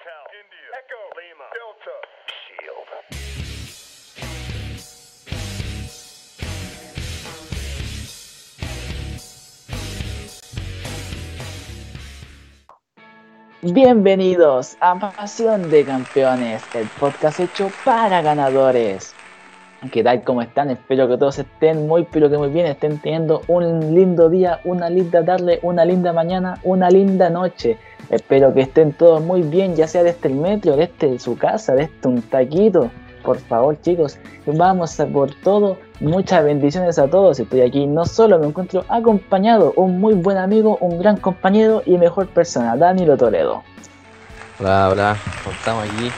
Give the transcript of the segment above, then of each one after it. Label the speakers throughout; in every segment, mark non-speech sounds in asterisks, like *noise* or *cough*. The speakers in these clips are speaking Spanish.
Speaker 1: Hotel, India, Echo, Lima, Delta, Shield.
Speaker 2: Bienvenidos a Pasión de Campeones, el podcast hecho para ganadores. ¿Qué tal? ¿Cómo están? Espero que todos estén muy, pero que muy bien, estén teniendo un lindo día, una linda tarde, una linda mañana, una linda noche. Espero que estén todos muy bien, ya sea desde el metro, desde su casa, desde un taquito. Por favor, chicos, vamos por todo. Muchas bendiciones a todos. Estoy aquí, no solo me encuentro acompañado, un muy buen amigo, un gran compañero y mejor persona, Danilo Toledo.
Speaker 3: Hola, hola, estamos aquí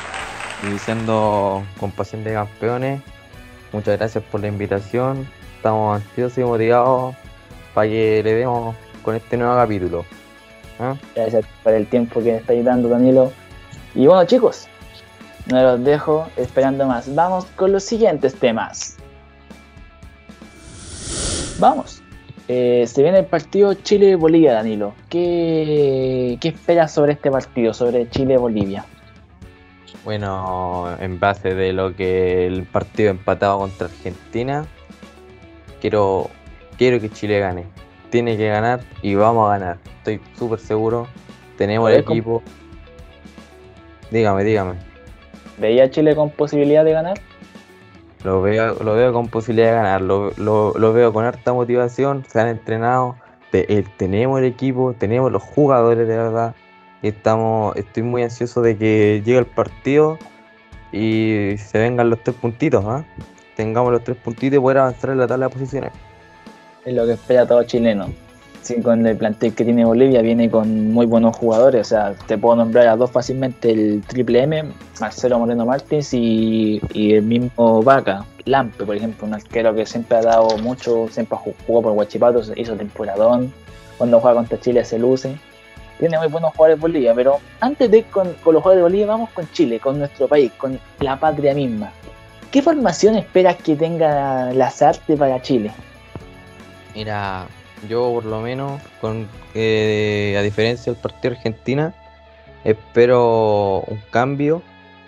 Speaker 3: iniciando con Pasión de Campeones. Muchas gracias por la invitación. Estamos ansiosos y motivados para que le demos con este nuevo capítulo. ¿Ah?
Speaker 2: Gracias por el tiempo que me estáis dando, Danilo. Y bueno, chicos, no los dejo esperando más. Vamos con los siguientes temas. Vamos. Eh, se viene el partido Chile-Bolivia, Danilo. ¿Qué, ¿Qué esperas sobre este partido, sobre Chile-Bolivia?
Speaker 3: Bueno, en base de lo que el partido empatado contra Argentina, quiero, quiero que Chile gane. Tiene que ganar y vamos a ganar. Estoy súper seguro. Tenemos el equipo. Dígame, dígame.
Speaker 2: ¿Veía a Chile con posibilidad de ganar?
Speaker 3: Lo veo, lo veo con posibilidad de ganar, lo, lo- lo veo con harta motivación, se han entrenado, te- eh, tenemos el equipo, tenemos los jugadores de verdad. Estamos, estoy muy ansioso de que llegue el partido y se vengan los tres puntitos, ¿ah? Tengamos los tres puntitos y poder avanzar en la tabla de posiciones.
Speaker 2: Es lo que espera todo chileno. Sí, con el plantel que tiene Bolivia viene con muy buenos jugadores. O sea, te puedo nombrar a dos fácilmente: el Triple M, Marcelo Moreno Martins y, y el mismo Vaca, Lampe, por ejemplo, un arquero que siempre ha dado mucho, siempre ju- jugó por Huachipato, hizo temporadón. Cuando juega contra Chile se luce. Tiene muy buenos jugadores Bolivia, pero antes de ir con, los jugadores de Bolivia, vamos con Chile, con nuestro país, con la patria misma. ¿Qué formación esperas que tenga Lazarte para Chile?
Speaker 3: Mira, yo por lo menos, con eh, a diferencia del partido Argentina, espero un cambio.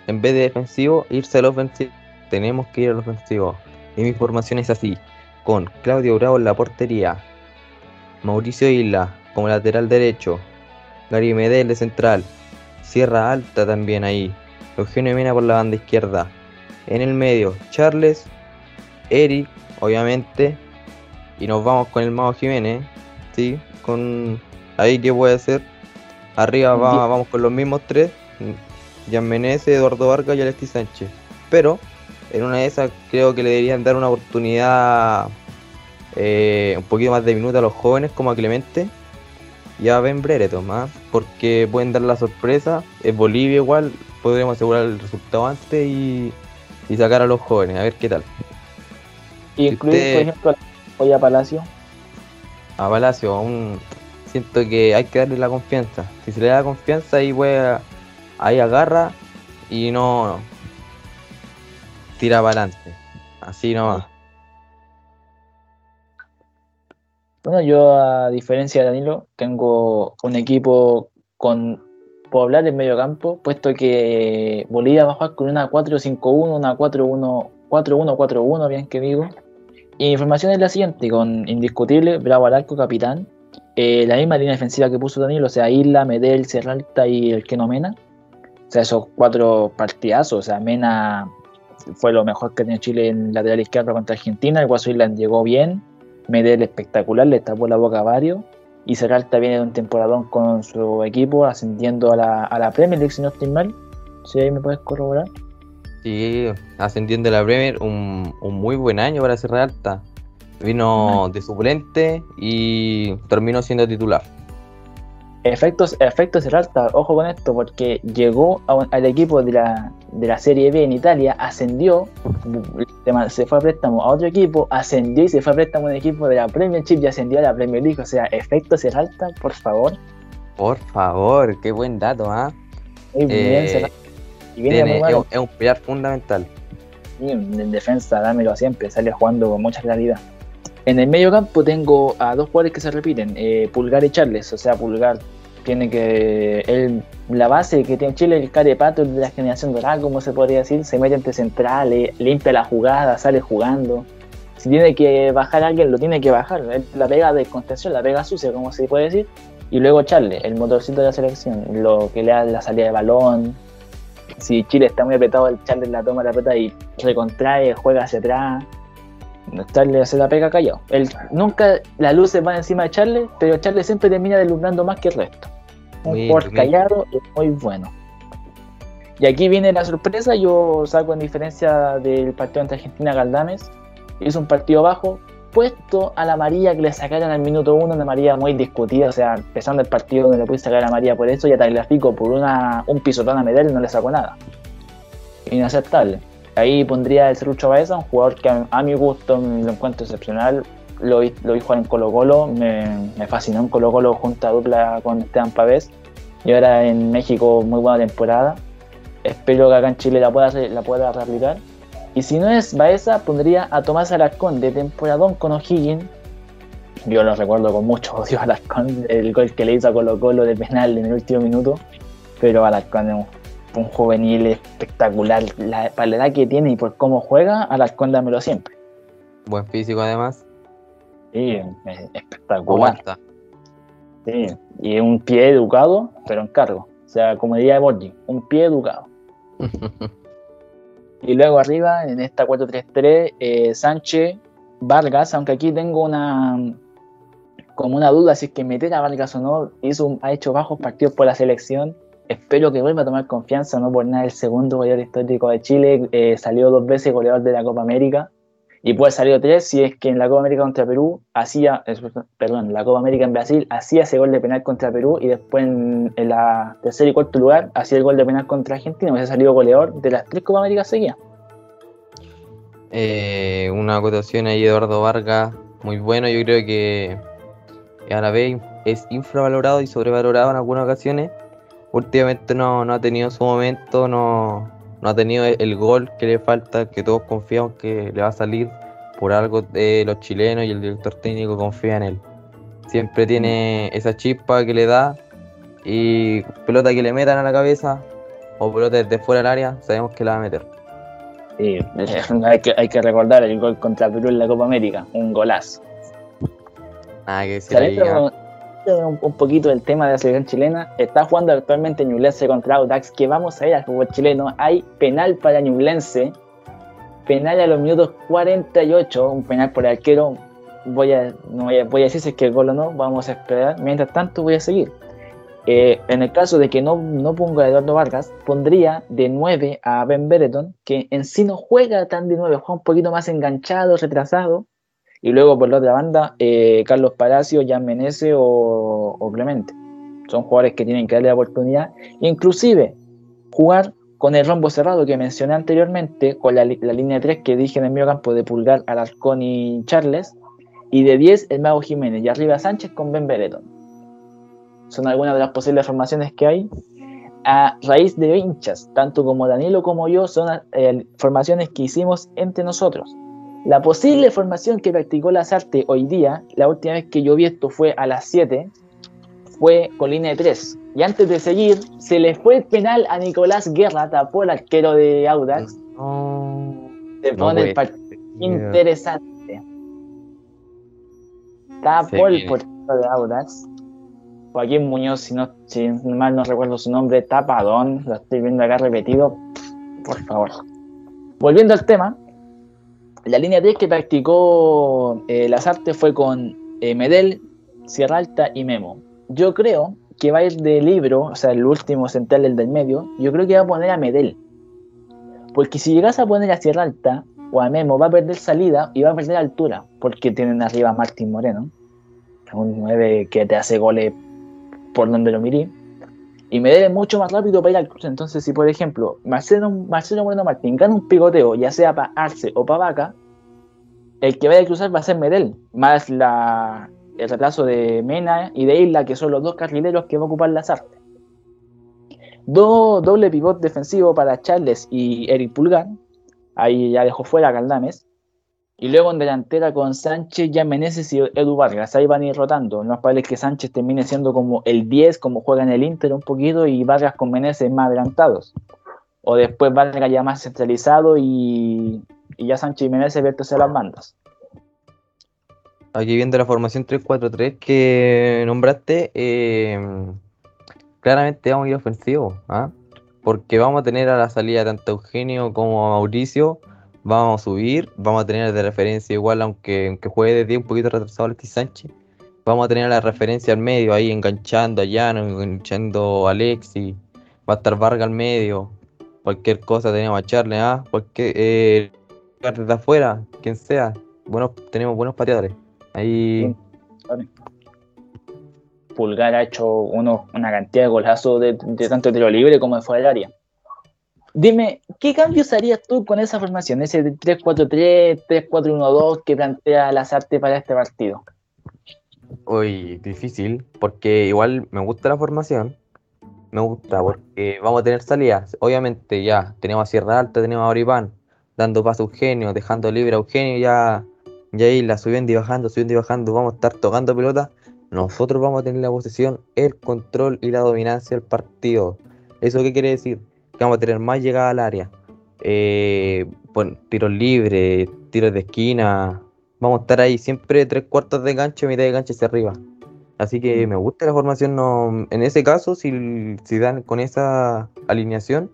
Speaker 3: En vez de defensivo, irse al ofensivo. Tenemos que ir al ofensivo. Y mi formación es así: con Claudio Bravo en la portería, Mauricio Isla como lateral derecho, Gary Medel de central, Sierra Alta también ahí, Eugenio Mena por la banda izquierda. En el medio, Charles, Eric, obviamente, y nos vamos con el Mago Jiménez, ¿sí? Con ahí qué puede ser. Arriba va- vamos con los mismos tres, Jan Menezes, Eduardo Vargas y Alexis Sánchez. Pero en una de esas creo que le deberían dar una oportunidad eh, un poquito más de minutos a los jóvenes como a Clemente y a Ben Brereton, porque pueden dar la sorpresa. Es Bolivia igual, podremos asegurar el resultado antes y, y sacar a los jóvenes, a ver qué tal.
Speaker 2: Y
Speaker 3: Si
Speaker 2: incluir,
Speaker 3: usted-
Speaker 2: por ejemplo, a Oya Palacio.
Speaker 3: a Palacio aún siento que hay que darle la confianza. Si se le da confianza ahí puede, ahí agarra y no tira para adelante. Así nomás.
Speaker 2: Bueno, yo a diferencia de Danilo, tengo un equipo con Poblar en medio campo, puesto que Bolivia va a jugar con una 4-5-1, una 4-1, 4-1-4-1, bien que digo. Y mi información es la siguiente, con indiscutible, Bravo al arco, capitán. Eh, la misma línea defensiva que puso Danilo, o sea, Isla, Medel, Serralta y el Keno Mena. O sea, esos cuatro partidazos, o sea, Mena fue lo mejor que tenía Chile en lateral izquierdo contra Argentina, el Guaso Island llegó bien, Medel espectacular, le tapó la boca a varios. Y Serralta viene de un temporadón con su equipo, ascendiendo a la, a la Premier League, si no estoy mal. Si ahí me puedes corroborar.
Speaker 3: Sí, ascendiendo a la Premier, un, un muy buen año para Cerrar Alta. Vino de suplente y terminó siendo titular.
Speaker 2: Efectos, efectos Serralta, ojo con esto, porque llegó a un- al equipo de la, de la Serie B en Italia, ascendió, se fue a préstamo a otro equipo, ascendió y se fue a préstamo a un equipo de la Premiership y ascendió a la Premier League. O sea, efectos Serralta, por favor.
Speaker 3: Por favor, qué buen dato, ¿ah?
Speaker 2: Muy bien,
Speaker 3: Eh.
Speaker 2: Y muy
Speaker 3: es, es un pilar fundamental.
Speaker 2: Sí, en defensa, dámelo siempre, sale jugando con mucha claridad. En el medio campo tengo a dos jugadores que se repiten, eh, Pulgar y Charles, o sea, Pulgar Tiene que. Él, la base que tiene Chile, el carepato de la generación dorada, como se podría decir, se mete entre centrales, limpia la jugada, sale jugando. Si tiene que bajar a alguien, lo tiene que bajar. La pega de contención, la pega sucia, como se puede decir. Y luego Charles, el motorcito de la selección, lo que le da la salida de balón. Si Chile está muy apretado, el Charles la toma la pelota y recontrae, juega hacia atrás. Charles se la pega callado. Él, nunca las luces van encima de Charles, pero Charles siempre termina deslumbrando más que el resto. Un
Speaker 3: bien.
Speaker 2: callado y muy bueno. Y aquí viene la sorpresa, yo saco en diferencia del partido entre Argentina y Galdames, hizo un partido bajo, puesto a la María que le sacaron al minuto uno, una María muy discutida, o sea, empezando el partido no le pude sacar a María por eso y a Tagliafico por una, un pisotón a Medel no le sacó nada. Inaceptable. Ahí pondría el Cerrucho Baeza, un jugador que a mi gusto lo encuentro excepcional. Lo vi, lo vi en Colo Colo, me, me fascinó en Colo Colo junto a dupla con Esteban Pavés. Y ahora en México muy buena temporada. Espero que acá en Chile la pueda, la pueda reaplicar. Y si no es Baeza, pondría a Tomás Alarcón de temporadón con O'Higgins. Yo lo recuerdo con mucho odio a Alarcón, el gol que le hizo a Colo Colo de penal en el último minuto. Pero Alarcón es un, un juvenil espectacular. La, para la edad que tiene y por cómo juega, Alarcón dámelo siempre.
Speaker 3: Buen físico además.
Speaker 2: Sí, es espectacular.
Speaker 3: Aguanta.
Speaker 2: Sí, y un pie educado, pero en cargo. O sea, como diría Borgi, un pie educado. *laughs* Y luego arriba, en esta 4-3-3, eh, Sánchez, Vargas, aunque aquí tengo una como una duda si es que meter a Vargas o no, hizo, ha hecho bajos partidos por la selección. Espero que vuelva a tomar confianza, no por nada el segundo goleador histórico de Chile, eh, salió dos veces goleador de la Copa América y puede salir tres si es que en la Copa América contra Perú hacía, perdón, la Copa América en Brasil hacía ese gol de penal contra Perú y después en, en la tercer y cuarto lugar hacía el gol de penal contra Argentina, hubiese salido goleador de las tres Copa Américas seguidas.
Speaker 3: Eh, una acotación ahí, Eduardo Vargas, muy bueno. Yo creo que a la vez es infravalorado y sobrevalorado en algunas ocasiones. Últimamente no, no ha tenido su momento, no, no ha tenido el, gol que le falta, que todos confiamos que le va a salir. Por algo de los chilenos y el director técnico confía en él. Siempre tiene esa chispa que le da y pelota que le metan a la cabeza o pelota desde fuera del área, sabemos que la va a meter.
Speaker 2: Sí, *laughs* hay, que, hay que recordar el gol contra Perú en la Copa América, un golazo.
Speaker 3: Nada que ¿ah?
Speaker 2: Un, un poquito del tema de la selección chilena, está jugando actualmente Ñublense contra Audax, que vamos a ir al fútbol chileno. Hay penal para Ñublense, penal a los minutos 48, un penal por arquero. Voy a, no voy a, voy a decir si es que el gol o no, vamos a esperar. Mientras tanto, voy a seguir. Eh, en el caso de que no, no ponga a Eduardo Vargas, pondría de 9 a Ben Bereton, que en sí no juega tan de 9, juega un poquito más enganchado, retrasado. Y luego por la otra banda, eh, Carlos Palacio, Jan Menese o, Clemente. Son jugadores que tienen que darle la oportunidad. Inclusive, jugar con el rombo cerrado que mencioné anteriormente, con la, línea 3 que dije en el medio campo de Pulgar, Alarcón y Charles. Y de 10, el Mago Jiménez. Y arriba Sánchez con Ben Bereton. Son algunas de las posibles formaciones que hay. A raíz de hinchas, tanto como Danilo como yo, son eh, formaciones que hicimos entre nosotros. La posible formación que practicó Lazarte hoy día, la última vez que yo vi esto fue a las 7, fue con línea de 3. Y antes de seguir, se le fue el penal a Nicolás Guerra, tapó el arquero de Audax. Se
Speaker 3: no
Speaker 2: pone el partido interesante. Tapó el portero de Audax. Joaquín Muñoz, si, no, si mal no recuerdo su nombre, tapadón. Lo estoy viendo acá repetido. Por favor. Volviendo al tema, la línea 10 que practicó eh, Lazarte fue con eh, Medel, Sierra Alta y Memo. Yo creo que va a ir de libro, o sea, el último central, el del medio. Yo creo que va a poner a Medel. Porque si llegas a poner a Sierra Alta o a Memo, va a perder salida y va a perder altura. Porque tienen arriba a Martín Moreno, un 9 que te hace goles por donde lo miré. Y Medel es mucho más rápido para ir al cruce. Entonces, si por ejemplo Marcelo, Marcelo Moreno Martín gana un picoteo, ya sea para Arce o para Vaca, el que vaya a cruzar va a ser Medel, más la, el retraso de Mena y de Isla, que son los dos carrileros que va a ocupar las artes. Do, doble pivot defensivo para Charles y Eric Pulgar. Ahí ya dejó fuera a Caldames. Y luego en delantera con Sánchez, ya Meneses y Edu Vargas. Ahí van a ir rotando. No es probable que Sánchez termine siendo como el 10, como juega en el Inter un poquito, y Vargas con Meneses más adelantados. O después Vargas ya más centralizado y, y ya Sánchez y Meneses vertirse las bandas.
Speaker 3: Aquí viendo la formación 3-4-3 que nombraste, eh, claramente vamos a ir ofensivo, ¿ah? porque vamos a tener a la salida tanto Eugenio como a Mauricio, vamos a subir, vamos a tener de referencia igual, aunque, aunque juegue de 10 un poquito retrasado Alexis Sánchez, vamos a tener la referencia al medio, ahí enganchando a Llano, enganchando a Alexis, va a estar Vargas al medio, cualquier cosa tenemos a Charles, ¿ah? cualquier, eh, desde afuera, quien sea, buenos, tenemos buenos pateadores. Ahí.
Speaker 2: Pulgar ha hecho uno, una cantidad de golazos de, de tanto tiro libre como de fuera del área. Dime, ¿qué cambios harías tú con esa formación? Ese 3-4-3, 3-4-1-2 que plantea Lazarte para este partido.
Speaker 3: Uy, difícil, porque igual me gusta la formación. Me gusta, porque vamos a tener salidas. Obviamente, ya tenemos a Sierra Alta, tenemos a Oripán, dando paso a Eugenio, dejando libre a Eugenio, ya y ahí la subiendo y bajando, subiendo y bajando, vamos a estar tocando pelota. Nosotros vamos a tener la posesión, el control y la dominancia del partido. ¿Eso qué quiere decir? Que vamos a tener más llegada al área. Eh, tiros libres, tiros de esquina. Vamos a estar ahí siempre tres cuartos de gancho, mitad de gancho hacia arriba. Así que me gusta la formación. No, en ese caso, si, si dan con esa alineación,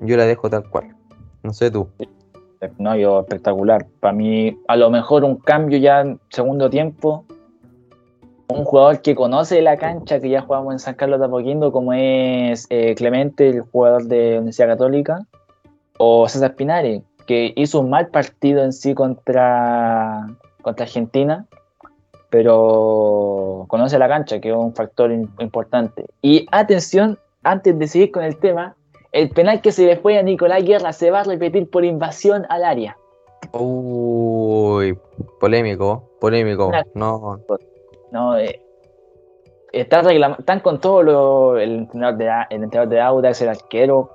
Speaker 3: yo la dejo tal cual. No sé tú.
Speaker 2: No, yo espectacular. Para mí, a lo mejor un cambio ya en segundo tiempo. Un jugador que conoce la cancha, que ya jugamos en San Carlos de Apoquindo, como es eh, Clemente, el jugador de Universidad Católica, o César Pinares, que hizo un mal partido en sí contra, contra Argentina, pero conoce la cancha, que es un factor importante. Y atención, antes de seguir con el tema, el penal que se le fue a Nicolás Guerra se va a repetir por invasión al área.
Speaker 3: Uy, polémico, polémico. No,
Speaker 2: no eh, está están con todo lo, el entrenador de, el entrenador el arquero,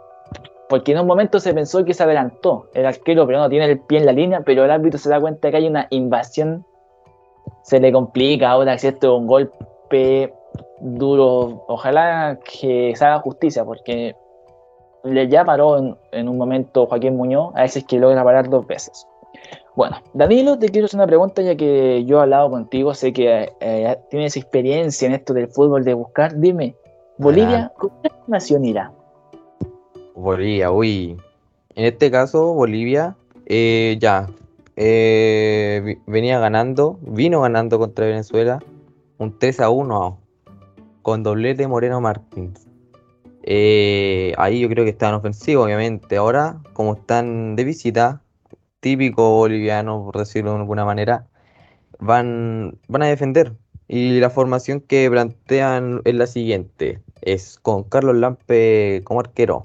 Speaker 2: porque en un momento se pensó que se adelantó el arquero, pero no tiene el pie en la línea, pero el árbitro se da cuenta que hay una invasión, se le complica a Audax, esto es un golpe duro, ojalá que se haga justicia, porque le ya paró en, un momento Joaquín Muñoz, a veces que logra parar dos veces. Bueno, Danilo, te quiero hacer una pregunta ya que yo he hablado contigo, sé que eh, tienes experiencia en esto del fútbol de buscar. Dime, Bolivia, ¿con qué nación irá?
Speaker 3: Bolivia, uy. En este caso, Bolivia, eh, ya, eh, venía ganando, vino ganando contra Venezuela un 3 a 1 con doblete Moreno Martins. Eh, ahí yo creo que están ofensivos, obviamente. Ahora, como están de visita, típico boliviano, por decirlo de alguna manera, van, van a defender. Y la formación que plantean es la siguiente. Es con Carlos Lampe como arquero,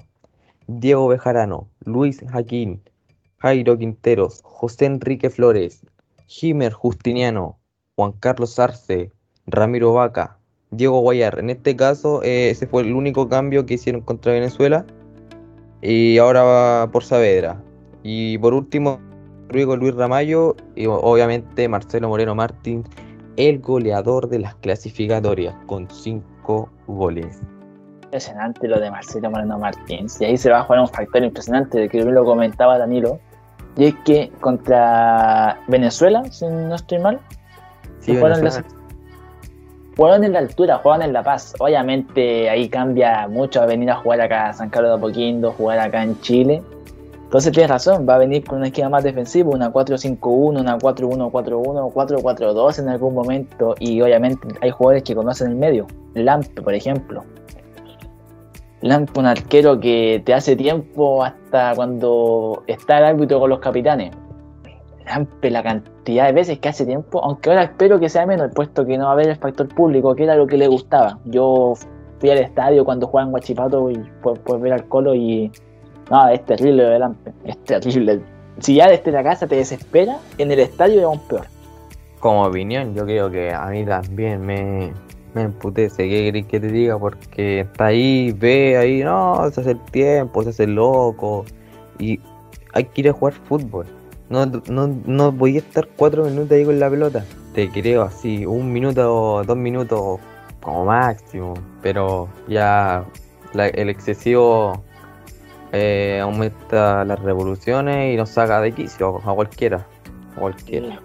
Speaker 3: Diego Bejarano, Luis Jaquín, Jairo Quinteros, José Enrique Flores, Jimer Justiniano, Juan Carlos Arce, Ramiro Vaca, Diego Guayar. En este caso, eh, ese fue el único cambio que hicieron contra Venezuela. Y ahora va por Saavedra. Y por último, luego Luis Ramallo y obviamente Marcelo Moreno Martín, el goleador de las clasificatorias, con cinco goles.
Speaker 2: Impresionante lo de Marcelo Moreno Martins. Y ahí se va a jugar un factor impresionante, de que lo comentaba Danilo. Y es que contra Venezuela, si no estoy mal,
Speaker 3: sí,
Speaker 2: juegan en la altura, juegan en La Paz. Obviamente ahí cambia mucho venir a jugar acá a San Carlos de Apoquindo, jugar acá en Chile. Entonces tienes razón, va a venir con un esquema más defensivo, una 4-5-1, una 4-1-4-1, 4-4-2 en algún momento. Y obviamente hay jugadores que conocen el medio. Lampe, por ejemplo. Lampe, un arquero que te hace tiempo hasta cuando está el árbitro con los capitanes la cantidad de veces que hace tiempo, aunque ahora espero que sea menos, puesto que no va a haber el factor público, que era lo que le gustaba. Yo fui al estadio cuando jugaban Guachipato y por, ver al Colo y no, es terrible lo de Lampe, es terrible. Si ya desde la casa te desespera, en el estadio es aún peor.
Speaker 3: Como opinión, yo creo que a mí también me, me emputece, ¿qué querés que te diga? Porque está ahí, ve ahí, no, se hace el tiempo, se hace loco y hay que ir a jugar fútbol no, no, no voy a estar cuatro minutos ahí con la pelota. Te creo así, un minuto, dos minutos como máximo. Pero ya el excesivo eh, aumenta las revoluciones y nos saca de quicio a cualquiera. A cualquiera.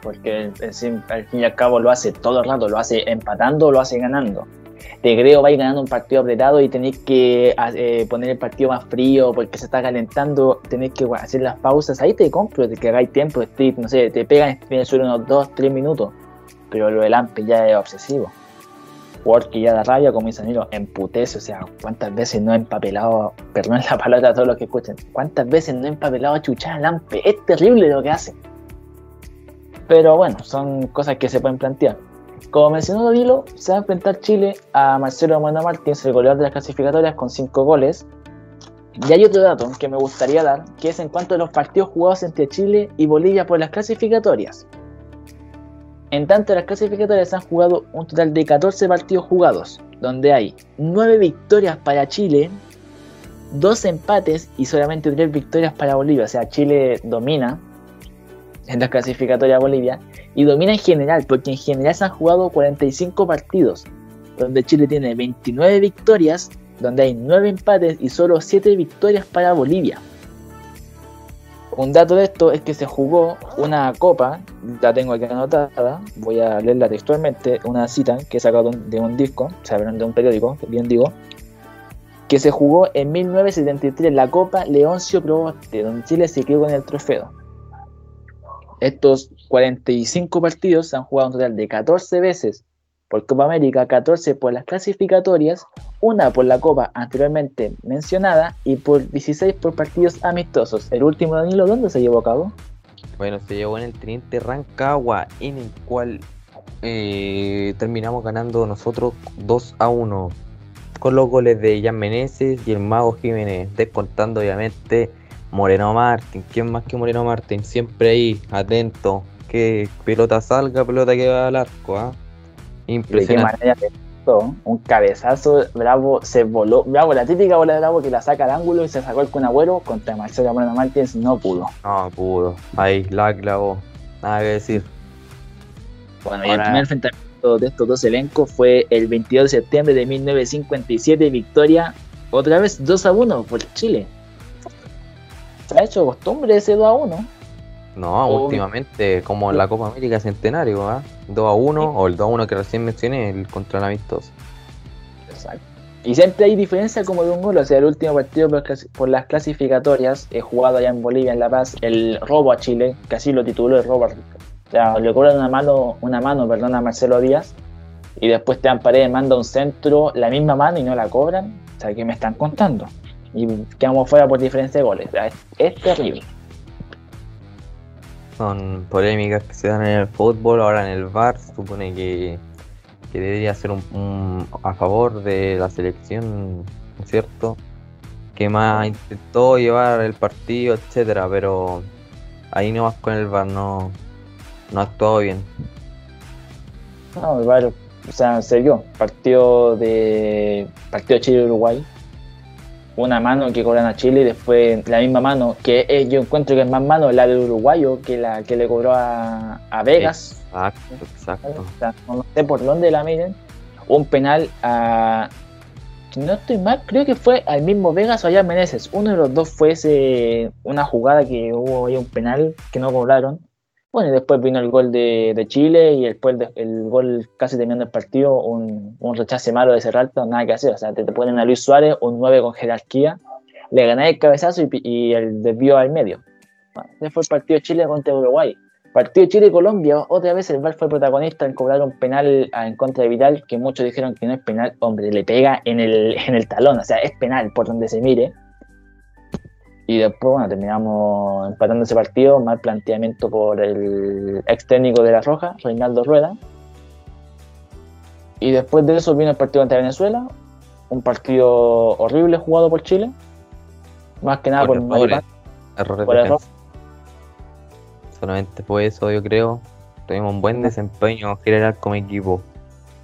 Speaker 2: Porque al fin y al cabo lo hace todo el rato, lo hace empatando lo hace ganando. Te creo, vais ganando un partido apretado y tenéis que eh, poner el partido más frío porque se está calentando, tenéis que hacer las pausas. Ahí te compro, de que hagáis tiempo, no sé, te pegan en el unos 2, 3 minutos. Pero lo del AMPE ya es obsesivo. Que ya da rabia, como dice Danilo, emputece. O sea, ¿cuántas veces no he empapelado, perdón la palabra a todos los que escuchen, cuántas veces no he empapelado a chuchar al AMPE? Es terrible lo que hace. Pero bueno, son cosas que se pueden plantear. Como mencionó Danilo, se va a enfrentar Chile a Marcelo Moreno Martínez, el goleador de las clasificatorias, con 5 goles. Y hay otro dato que me gustaría dar, que es en cuanto a los partidos jugados entre Chile y Bolivia por las clasificatorias. En tanto, las clasificatorias han jugado un total de 14 partidos jugados, donde hay 9 victorias para Chile, 2 empates y solamente 3 victorias para Bolivia. O sea, Chile domina en las clasificatorias a Bolivia y domina en general, porque en general se han jugado 45 partidos, donde Chile tiene 29 victorias, donde hay 9 empates y solo 7 victorias para Bolivia. Un dato de esto es que se jugó una copa, la tengo aquí anotada, voy a leerla textualmente, una cita que he sacado de un, disco, o sea, de un periódico, bien digo, que se jugó en 1973 la Copa Leoncio Proboste, donde Chile se quedó con el trofeo. Estos 45 partidos se han jugado un total de 14 veces por Copa América, 14 por las clasificatorias, una por la Copa anteriormente mencionada y por 16 por partidos amistosos. El último Danilo, ¿dónde se llevó a cabo?
Speaker 3: Bueno, se llevó en el Teniente Rancagua, en el cual eh, terminamos ganando nosotros 2 a 1 con los goles de Jan Meneses y el Mago Jiménez, descontando obviamente Moreno Martín. ¿Quién más que Moreno Martín? Siempre ahí, atento. Que pelota salga, pelota que va al arco. ¿ah?
Speaker 2: ¿De qué
Speaker 3: Impresionante.
Speaker 2: manera Un cabezazo, Bravo se voló. Bravo, la típica bola de Bravo que la saca al ángulo y se sacó el con Agüero contra Marcelo Moreno Martínez, no pudo.
Speaker 3: No pudo. Ahí, la clavó. Nada que decir.
Speaker 2: Bueno, y el primer enfrentamiento de estos dos elencos fue el 22 de septiembre de 1957, victoria otra vez 2 a 1 por Chile. Se ha hecho costumbre ese 2 a 1.
Speaker 3: No, últimamente, como en la Copa América Centenario, ¿ah? 2 a 1, o el 2 a 1 que recién mencioné, el contra el amistoso.
Speaker 2: Exacto. Y siempre hay diferencia como de un gol. O sea, el último partido por, las clasificatorias, he jugado allá en Bolivia, en La Paz, el robo a Chile, que así lo tituló el robo. O sea, le cobran una mano, una mano perdón, a Marcelo Díaz. Y después te dan pared, manda un centro, la misma mano y no la cobran. O sea, ¿qué me están contando? Y quedamos fuera por diferencia de goles. O sea, es, es terrible.
Speaker 3: Son polémicas que se dan en el fútbol, ahora en el VAR se supone que, que debería ser un, a favor de la selección, ¿no es ¿cierto? Que más intentó llevar el partido, etcétera, pero ahí nomás con el VAR no, no ha actuado bien.
Speaker 2: No, igual, o sea, se vio. Partido de partido Chile-Uruguay. Una mano que cobran a Chile y después la misma mano, que es- yo encuentro que es más mano la del uruguayo que la que le cobró a, a Vegas.
Speaker 3: Exacto, exacto.
Speaker 2: O sea, no sé por dónde la miren. Un penal a. No estoy mal, creo que fue al mismo Vegas o allá Meneses. Uno de los dos fue ese, una jugada que hubo ahí un penal que no cobraron. Y después vino el gol de, de Chile y después de- el gol casi terminando el partido, un, un rechace malo de Serralta, nada que hacer. O sea, te, te ponen a Luis Suárez, un 9 con jerarquía, le ganáis el cabezazo y, y el desvío al medio. Bueno, ese fue el partido Chile contra Uruguay. Partido Chile-Colombia, otra vez el VAR fue protagonista en cobrar un penal en contra de Vidal, que muchos dijeron que no es penal. Hombre, le pega en el, en el talón, o sea, es penal por donde se mire. Y después, bueno, terminamos empatando ese partido, mal planteamiento por el ex técnico de La Roja, Reinaldo Rueda. Y después de eso vino el partido contra Venezuela, un partido horrible jugado por Chile, más que nada por,
Speaker 3: Por errores, errores
Speaker 2: por error.
Speaker 3: Solamente fue eso, yo creo. Tuvimos un buen desempeño general como equipo.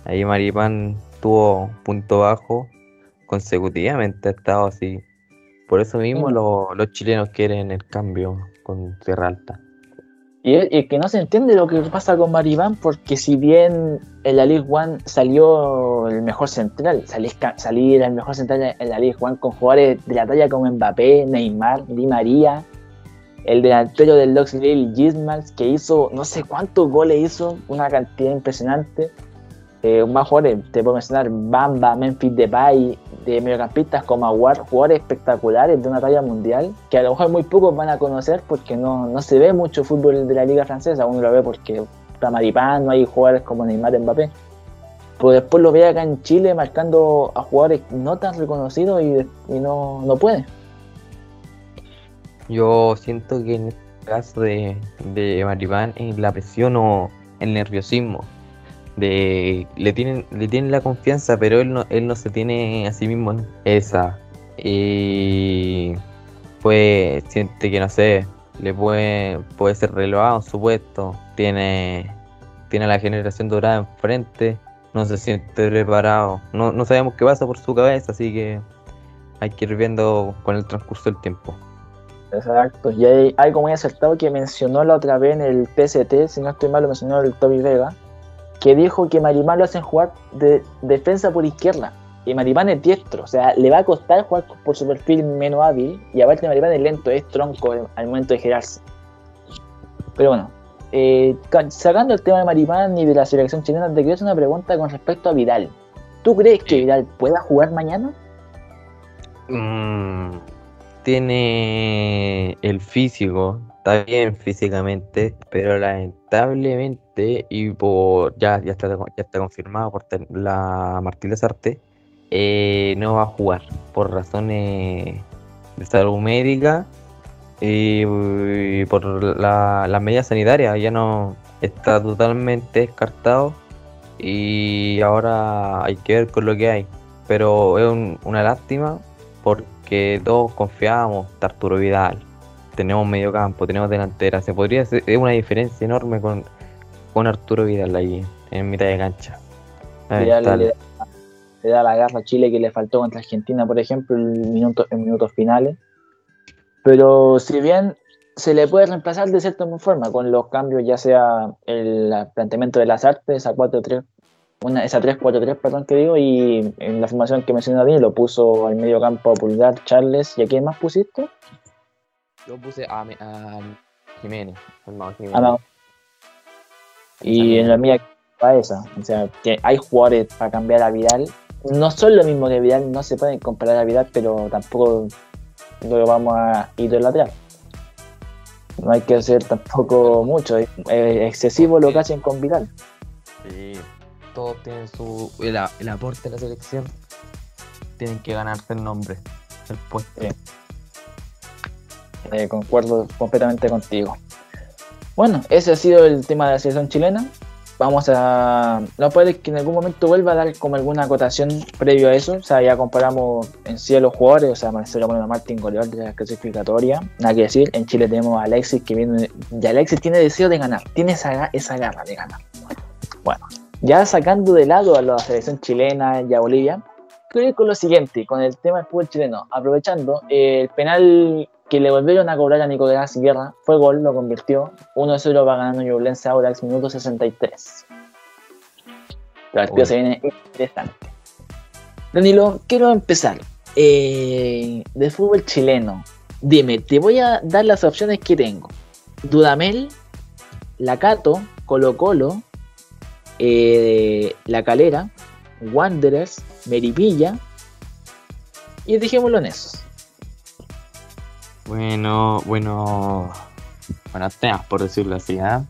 Speaker 3: Ahí Maripán tuvo punto bajo consecutivamente, ha estado así. Por eso mismo lo- los chilenos quieren el cambio con Tierra Alta.
Speaker 2: Y es, es que no se entiende lo que pasa con Maribán, porque si bien en la League One salió el mejor central, salir el mejor central en la League One con jugadores de la talla como Mbappé, Neymar, Di María, el delantero del Luxley, Gismals, que hizo no sé cuántos goles hizo, una cantidad impresionante. Eh, más jugadores, te puedo mencionar Bamba, Memphis Depay, de mediocampistas como Aguar, jugadores espectaculares de una talla mundial, que a lo mejor muy pocos van a conocer porque no, no se ve mucho fútbol de la liga francesa, uno lo ve porque está Maripán, no hay jugadores como Neymar Mbappé. Pero después lo ve acá en Chile marcando a jugadores no tan reconocidos y, y no, no puede.
Speaker 3: Yo siento que en este caso de, de Maripán es la presión o el nerviosismo. De, le tienen le tienen la confianza, pero él no, él no se tiene a sí mismo en esa. Y pues siente que no sé, le puede, puede ser relevado en su puesto. Tiene, tiene la generación dorada enfrente, no se siente preparado. No, no sabemos qué pasa por su cabeza, así que hay que ir viendo con el transcurso del tiempo.
Speaker 2: Exacto, y hay algo muy acertado que mencionó la otra vez en el PST, si no estoy mal, lo mencionó el Toby Vega, que dijo que Marimán lo hacen jugar de defensa por izquierda. Y Marimán es diestro, o sea, le va a costar jugar por su perfil menos hábil, y aparte Marimán es lento, es tronco al momento de girarse. Pero bueno, eh, sacando el tema de Marimán y de la selección chilena, te quiero hacer una pregunta con respecto a Vidal. ¿Tú crees que Vidal pueda jugar mañana?
Speaker 3: Mm, tiene el físico, está bien físicamente, pero lamentablemente y por ya, ya, está, ya está confirmado por la Martín Lazarte, eh, no va a jugar por razones de salud médica y, por la, las medidas sanitarias, ya no está totalmente descartado y ahora hay que ver con lo que hay. Pero es un- una lástima porque todos confiábamos de Arturo Vidal. Tenemos medio campo, tenemos delantera. Se podría hacer una diferencia enorme con, con Arturo Vidal ahí en mitad de cancha.
Speaker 2: Le, da- le da la garra a Chile que le faltó contra Argentina, por ejemplo, en, minuto, en minutos finales. Pero si bien se le puede reemplazar de cierta forma con los cambios, ya sea el planteamiento de las artes, esa 4-3, una, esa 3-4-3, perdón, que digo, y en la formación que mencioné Dani, lo puso al medio campo a Pulgar, Charles, ¿y a quién más pusiste?
Speaker 3: Yo puse a, a Jiménez, Jiménez.
Speaker 2: Ah, no. Y en la mía para esa. O sea, que hay jugadores para cambiar a Vidal. No son lo mismo que Vidal, no se pueden comparar a Vidal, pero tampoco lo vamos a idolatrar. No hay que hacer tampoco mucho. Es es excesivo lo que hacen con Vidal.
Speaker 3: Sí, todos tienen su. El, aporte de la selección. Tienen que ganarse el nombre, el puesto.
Speaker 2: Sí. Eh, concuerdo completamente contigo. Bueno, ese ha sido el tema de la selección chilena. Vamos a. No puede que en algún momento vuelva a dar como alguna acotación previo a eso. O sea, ya comparamos en sí a los jugadores. O sea, Marcelo Moreno Martín, goleador de la clasificatoria. Nada que decir. En Chile tenemos a Alexis que viene. Y Alexis tiene deseo de ganar. Tiene esa, esa garra de ganar. Bueno, ya sacando de lado a la selección chilena y a Bolivia, quiero ir con lo siguiente, con el tema del fútbol chileno. Aprovechando, el penal que le volvieron a cobrar a Nicolás Guerra fue gol, lo convirtió. 1-0 va ganando Ñublense Audax, minuto 63. El partido
Speaker 3: Uy.
Speaker 2: se viene interesante. Danilo, quiero empezar. Eh, de fútbol chileno. Dime, te voy a dar las opciones que tengo. Dudamel, Lacato, Colo Colo, eh, La Calera, Wanderers, Meripilla. Y dejémoslo en esos.
Speaker 3: Bueno, bueno. Buenos temas, por decirlo así, ¿ah?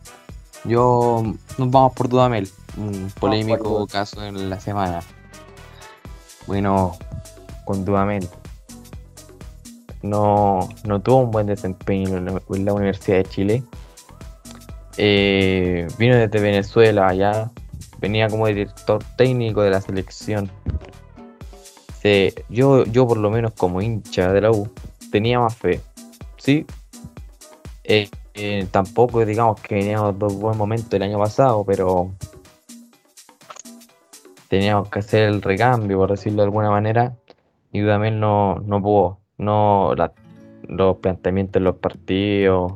Speaker 3: Yo. Nos vamos por Dudamel. Un polémico caso en la semana. Bueno, con Dudamel. No, no tuvo un buen desempeño en la, en la Universidad de Chile. Eh, vino desde Venezuela allá. Venía como director técnico de la selección. Se- yo, yo por lo menos como hincha de la U tenía más fe. Sí. Eh, eh, tampoco digamos que veníamos dos buen momentos el año pasado, pero teníamos que hacer el recambio, por decirlo de alguna manera, y también no, no pudo. No, los planteamientos en los partidos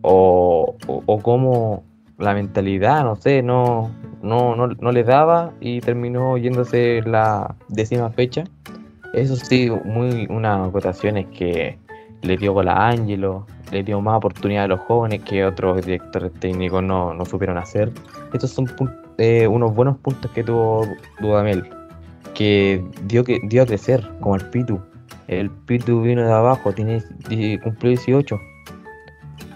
Speaker 3: o, o, o cómo la mentalidad, no sé, no, no, no, no le daba y terminó yéndose la décima fecha. Eso sí, muy unas votaciones que le dio con la Ángelo, le dio más oportunidad a los jóvenes que otros directores técnicos no, no supieron hacer. Estos son eh, unos buenos puntos que tuvo Dudamel, que dio, que dio a crecer, como el Pitu. El Pitu vino de abajo, tiene, cumplió 18.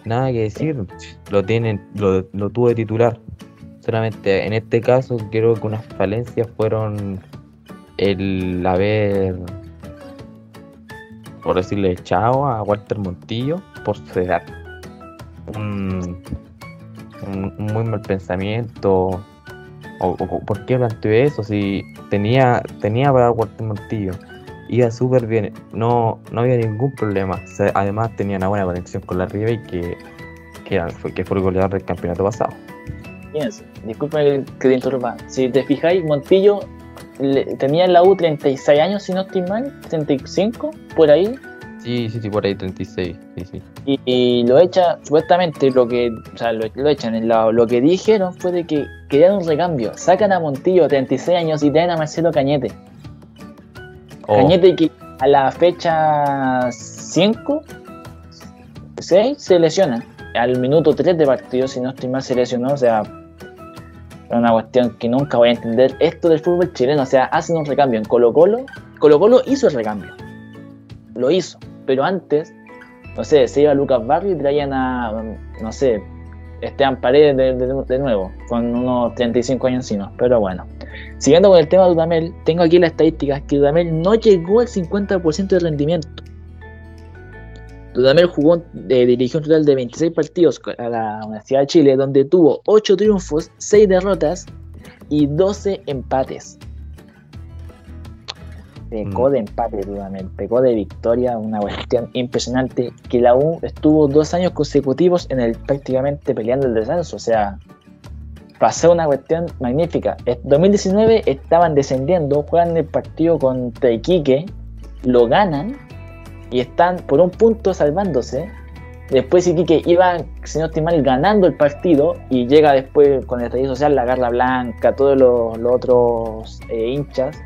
Speaker 3: Nada que decir, lo tienen, lo, lo tuvo de titular. Solamente en este caso creo que unas falencias fueron el haber, por decirle chao a Walter Montillo por su edad. Un, un- muy mal pensamiento. O, o- ¿Por qué planteó eso? Si tenía, tenía para Walter Montillo, iba súper bien, no, no había ningún problema. Además tenía una buena conexión con la Riva que, que, era- fue, que fue el goleador del campeonato pasado.
Speaker 2: Fíjense, disculpen que te interrumpa. Si te fijáis, Montillo le- tenía en la U 36 años, si no estoy mal, 35, por ahí,
Speaker 3: Sí, sí, sí, por ahí 36. Sí, sí.
Speaker 2: y, y lo echa, supuestamente lo que, o sea, lo, lo echan, en la- lo que dijeron fue de que querían un recambio, sacan a Montillo 36 años y traen a Marcelo Cañete.
Speaker 3: Oh,
Speaker 2: Cañete que a la fecha 5, 6 se lesiona. Al minuto 3 de partido, si no estoy mal, se lesionó. O sea, es una cuestión que nunca voy a entender. Esto del fútbol chileno, o sea, hacen un recambio en Colo Colo. Colo Colo hizo el recambio. Lo hizo. Pero antes, no sé, se iba Lucas Barrio y traían a, no sé, Esteban Paredes de, nuevo, con unos 35 años encima. Pero bueno. Siguiendo con el tema de Dudamel, tengo aquí las estadísticas que Dudamel no llegó al 50% de rendimiento. Dudamel jugó, eh, dirigió un total de 26 partidos a la Universidad de Chile, donde tuvo 8 triunfos, 6 derrotas y 12 empates. Pecó
Speaker 3: Mm.
Speaker 2: de empate Dudamel, pecó de victoria, una cuestión impresionante que la U estuvo dos años consecutivos en el prácticamente peleando el descenso, o sea, pasó una cuestión magnífica. En 2019 estaban descendiendo, juegan el partido contra Iquique, lo ganan y están por un punto salvándose. Después Iquique iba, si no estoy mal, ganando el partido y llega después con el estallido social, la Garla Blanca, todos los, otros eh, hinchas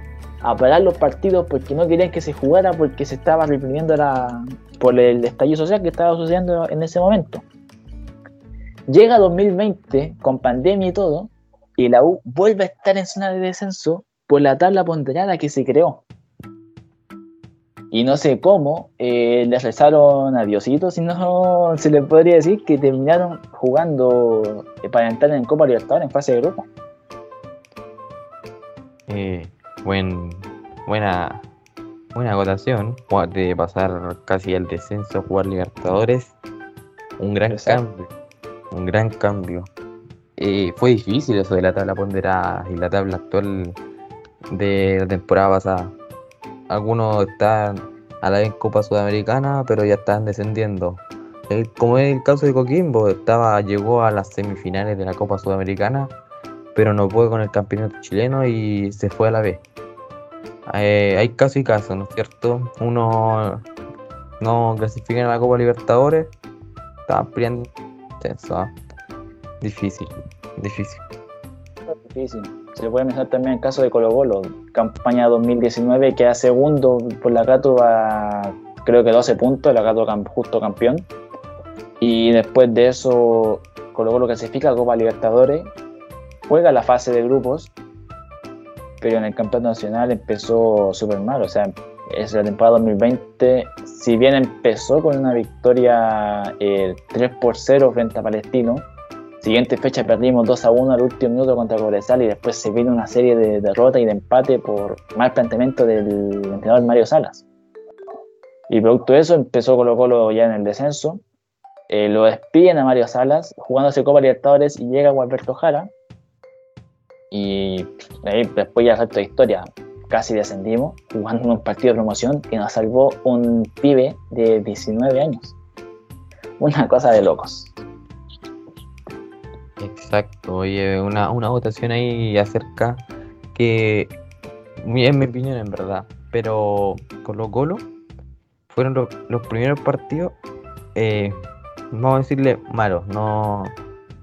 Speaker 2: a parar los partidos porque no querían que se jugara porque se estaba reprimiendo por el estallido social que estaba sucediendo en ese momento. Llega 2020 con pandemia y todo, y la U vuelve a estar en zona de descenso por la tabla ponderada que se creó. Y no sé cómo, eh, les rezaron a Diosito, si no se le podría decir que terminaron jugando eh, para entrar en Copa Libertadores en fase de grupo.
Speaker 3: eh, buen, buena, buena acotación jua- de pasar casi al descenso a jugar Libertadores. Un gran
Speaker 2: Exacto.
Speaker 3: cambio. Un gran cambio. Eh, fue difícil eso de la tabla ponderada y la tabla actual de la temporada pasada. Algunos están a la vez en Copa Sudamericana, pero ya están descendiendo. Eh, como es el caso de Coquimbo, estaba, llegó a las semifinales de la Copa Sudamericana, pero no pudo con el campeonato chileno y se fue a la B. Eh, hay caso y caso, ¿no es cierto? Uno no clasifican a la Copa Libertadores, estaban peleando tenso, ¿ah? Difícil, difícil.
Speaker 2: Difícil. Se le puede mencionar también el caso de Colo Colo, campaña 2019, queda segundo por la Cato a creo que 12 puntos, la Cato justo campeón. Y después de eso, Colo Colo clasifica a Copa Libertadores, juega la fase de grupos, pero en el campeonato nacional empezó súper mal. O sea, es la temporada 2020, si bien empezó con una victoria eh, 3 por 0 frente a Palestino, Siguiente fecha perdimos 2 a 1 al último minuto contra Cobresal y después se vino una serie de derrotas y de empate por mal planteamiento del entrenador Mario Salas. Y producto de eso empezó Colo Colo ya en el descenso. Eh, lo despiden a Mario Salas jugándose Copa Libertadores y llega Gualberto Jara. Y después ya el resto de historia. Casi descendimos jugando un partido de promoción y nos salvó un pibe de 19 años. Una cosa de locos.
Speaker 3: Exacto, oye, una, votación ahí acerca que, en mi opinión, en verdad, pero Colo Colo fueron lo- los primeros partidos eh, vamos a decirle, malos. No,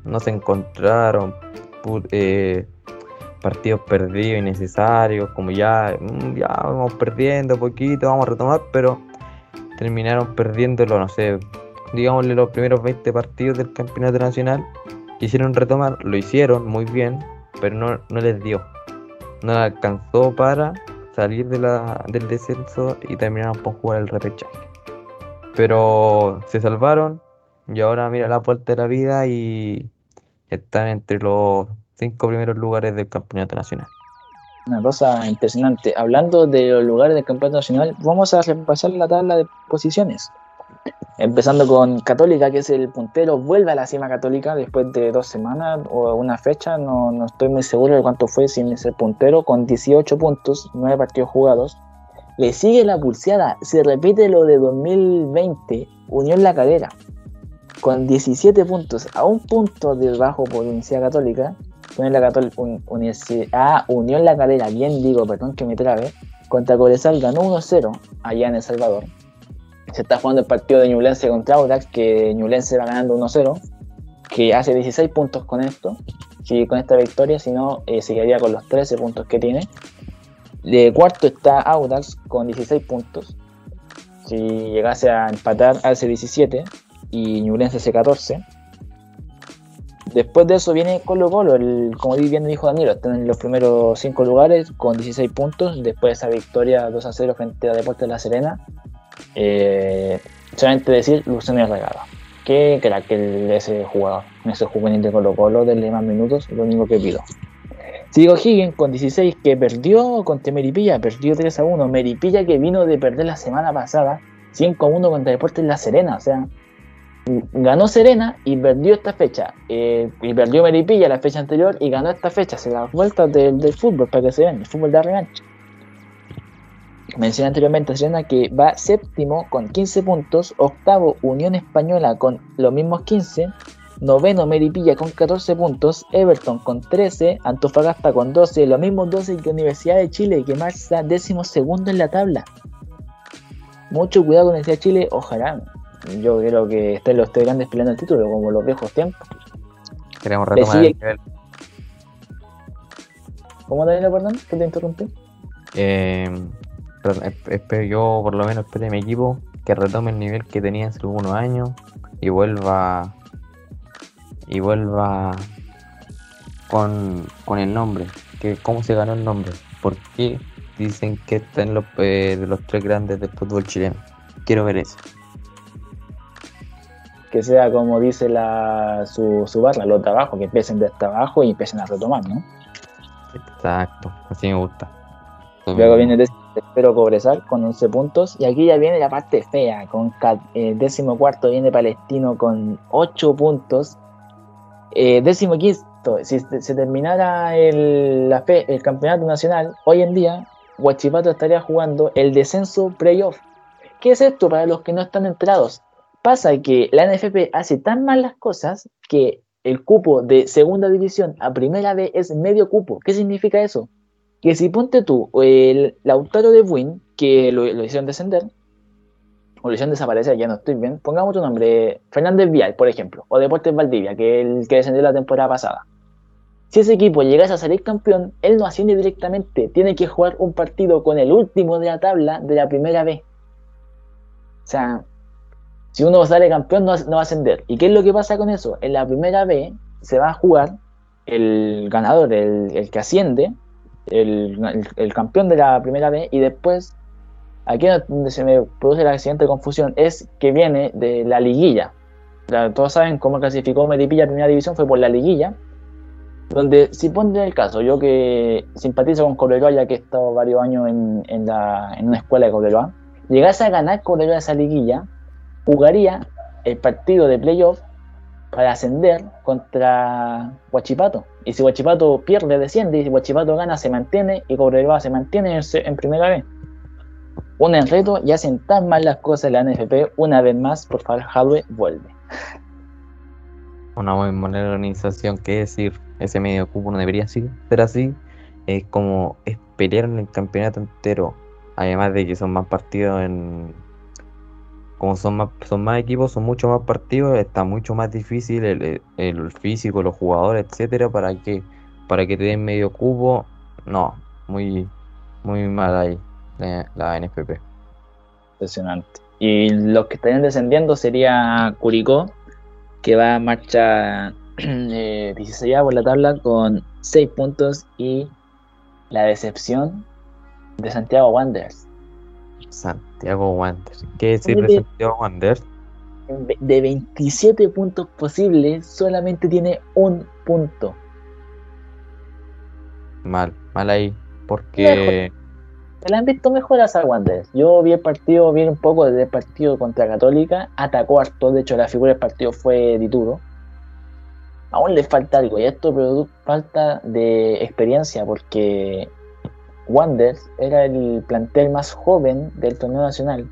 Speaker 3: no se encontraron eh, partidos perdidos innecesarios, como ya, mm, ya vamos perdiendo poquito, vamos a retomar, pero terminaron perdiéndolo, no sé, digámosle los primeros 20 partidos del campeonato nacional. Quisieron retomar, lo hicieron muy bien, pero no, no les dio. No alcanzó para salir del descenso y terminaron por jugar el repechaje. Pero se salvaron y ahora mira la vuelta de la vida y están entre los cinco primeros lugares del campeonato nacional.
Speaker 2: Una cosa impresionante. Hablando de los lugares del campeonato nacional, vamos a repasar la tabla de posiciones. Empezando con Católica, que es el puntero, vuelve a la cima Católica después de dos semanas o una fecha, no, no estoy muy seguro de cuánto fue sin ser puntero, con 18 puntos, 9 partidos jugados. Le sigue la pulseada, se repite lo de 2020, Unión La Calera, con 17 puntos, a un punto debajo por Universidad Católica. Unión La, Catol- Un- Universi- ah, Unión La Calera, bien digo, perdón que me trabe, contra Cobresal ganó 1-0 allá en El Salvador. Se está jugando el partido de Ñublense contra Audax, que Ñublense va ganando 1-0, que hace 16 puntos con esto, si con esta victoria, si no, eh, con los 13 puntos que tiene. De cuarto está Audax con 16 puntos. Si llegase a empatar, hace 17 y Ñublense hace 14. Después de eso viene Colo Colo, el, como bien dijo Danilo, están en los primeros 5 lugares con 16 puntos. Después de esa victoria 2 a 0 frente a Deportes La Serena, eh, solamente decir Luciano Regada. Qué crack el, ese jugador, ese juvenil de Colo Colo, denle más minutos, lo único que pido. Sigo Higgins con 16 que perdió contra Meripilla, perdió 3 a 1. Meripilla que vino de perder la semana pasada 5 a 1 contra Deportes La Serena, o sea, ganó Serena y perdió esta fecha. eh, y perdió Meripilla la fecha anterior y ganó esta fecha. Se las vueltas del, fútbol para que se vean, el fútbol de revancha. Mencioné anteriormente a Serena que va séptimo con 15 puntos, octavo Unión Española con los mismos 15, noveno Meripilla con 14 puntos, Everton con 13, Antofagasta con 12, los mismos 12 que Universidad de Chile que marcha décimo segundo en la tabla. Mucho cuidado con Universidad de Chile, ojalá. Yo creo que estén los tres grandes peleando el título como los viejos tiempos.
Speaker 3: Queremos retomar el nivel.
Speaker 2: ¿Cómo Danilo, perdón? ¿Que te interrumpí?
Speaker 3: Eh, espero yo, por lo menos, espero de mi equipo que retome el nivel que tenía hace algunos años y vuelva y vuelva con, con el nombre. Que, ¿Cómo se ganó el nombre? ¿Por qué dicen que está en los, eh, de los tres grandes del fútbol chileno? Quiero ver eso.
Speaker 2: Que sea como dice la, su, su barra, los trabajos, que empiecen de hasta abajo y empiecen a retomar, ¿no?
Speaker 3: Exacto, así me gusta.
Speaker 2: Luego viene el tercero Cobresal con 11 puntos. Y aquí ya viene la parte fea. Con eh, décimo cuarto viene Palestino con 8 puntos. Eh, décimo quinto, si se terminara el, el campeonato nacional, hoy en día Huachipato estaría jugando el descenso playoff. ¿Qué es esto para los que no están enterados? Pasa que la NFP hace tan mal las cosas que el cupo de segunda división a primera vez es medio cupo. ¿Qué significa eso? Que si ponte tú el Lautaro de Buin, que lo, hicieron descender, o lo hicieron desaparecer, ya no estoy bien, pongamos tu nombre, Fernández Vial, por ejemplo, o Deportes Valdivia, que el que descendió la temporada pasada. Si ese equipo llegase a salir campeón, él no asciende directamente, tiene que jugar un partido con el último de la tabla de la primera vez. O sea, si uno sale campeón no, no va a ascender. ¿Y qué es lo que pasa con eso? En la primera vez se va a jugar el ganador, el, el que asciende, el, campeón de la primera vez y después aquí donde se me produce la siguiente confusión es que viene de la liguilla La- todos saben cómo clasificó Melipilla a primera división fue por la liguilla donde si pondré el caso yo que simpatizo con Cobreloa ya que he estado varios años en, en, la- en una escuela de Cobreloa llegase a ganar Cobreloa esa liguilla jugaría el partido de playoff para ascender contra Huachipato. Y si Huachipato pierde, desciende. Y si Huachipato gana, se mantiene. Y Cobreloa se mantiene en, primera vez. Un enredo y hacen tan mal las cosas la NFP. Una vez más, por favor, Hadwe vuelve. *laughs*
Speaker 3: una muy buena organización que decir ese medio cupo no debería ser así es como es en el campeonato entero además de que son más partidos en como son más, son más equipos, son mucho más partidos, está mucho más difícil el, el físico, los jugadores, etcétera, para que, para que te den medio cubo. No, muy, muy mal ahí la, la NFP.
Speaker 2: Impresionante. Y los que estarían descendiendo sería Curicó, que va a marcha *clears throat* eh, 16 por la tabla con 6 puntos y la decepción de Santiago Wanderers.
Speaker 3: Santiago Wanderers. ¿Qué decir de Santiago Wanderers?
Speaker 2: De 27 puntos posibles, solamente tiene un punto.
Speaker 3: Mal, mal ahí. Porque
Speaker 2: Se la han visto mejoras a Wanderers. Yo vi el partido, vi un poco del partido contra Católica, atacó harto, de hecho la figura del partido fue Dituro. Aún le falta algo, y esto falta de experiencia, porque Wanderers era el plantel más joven del torneo nacional,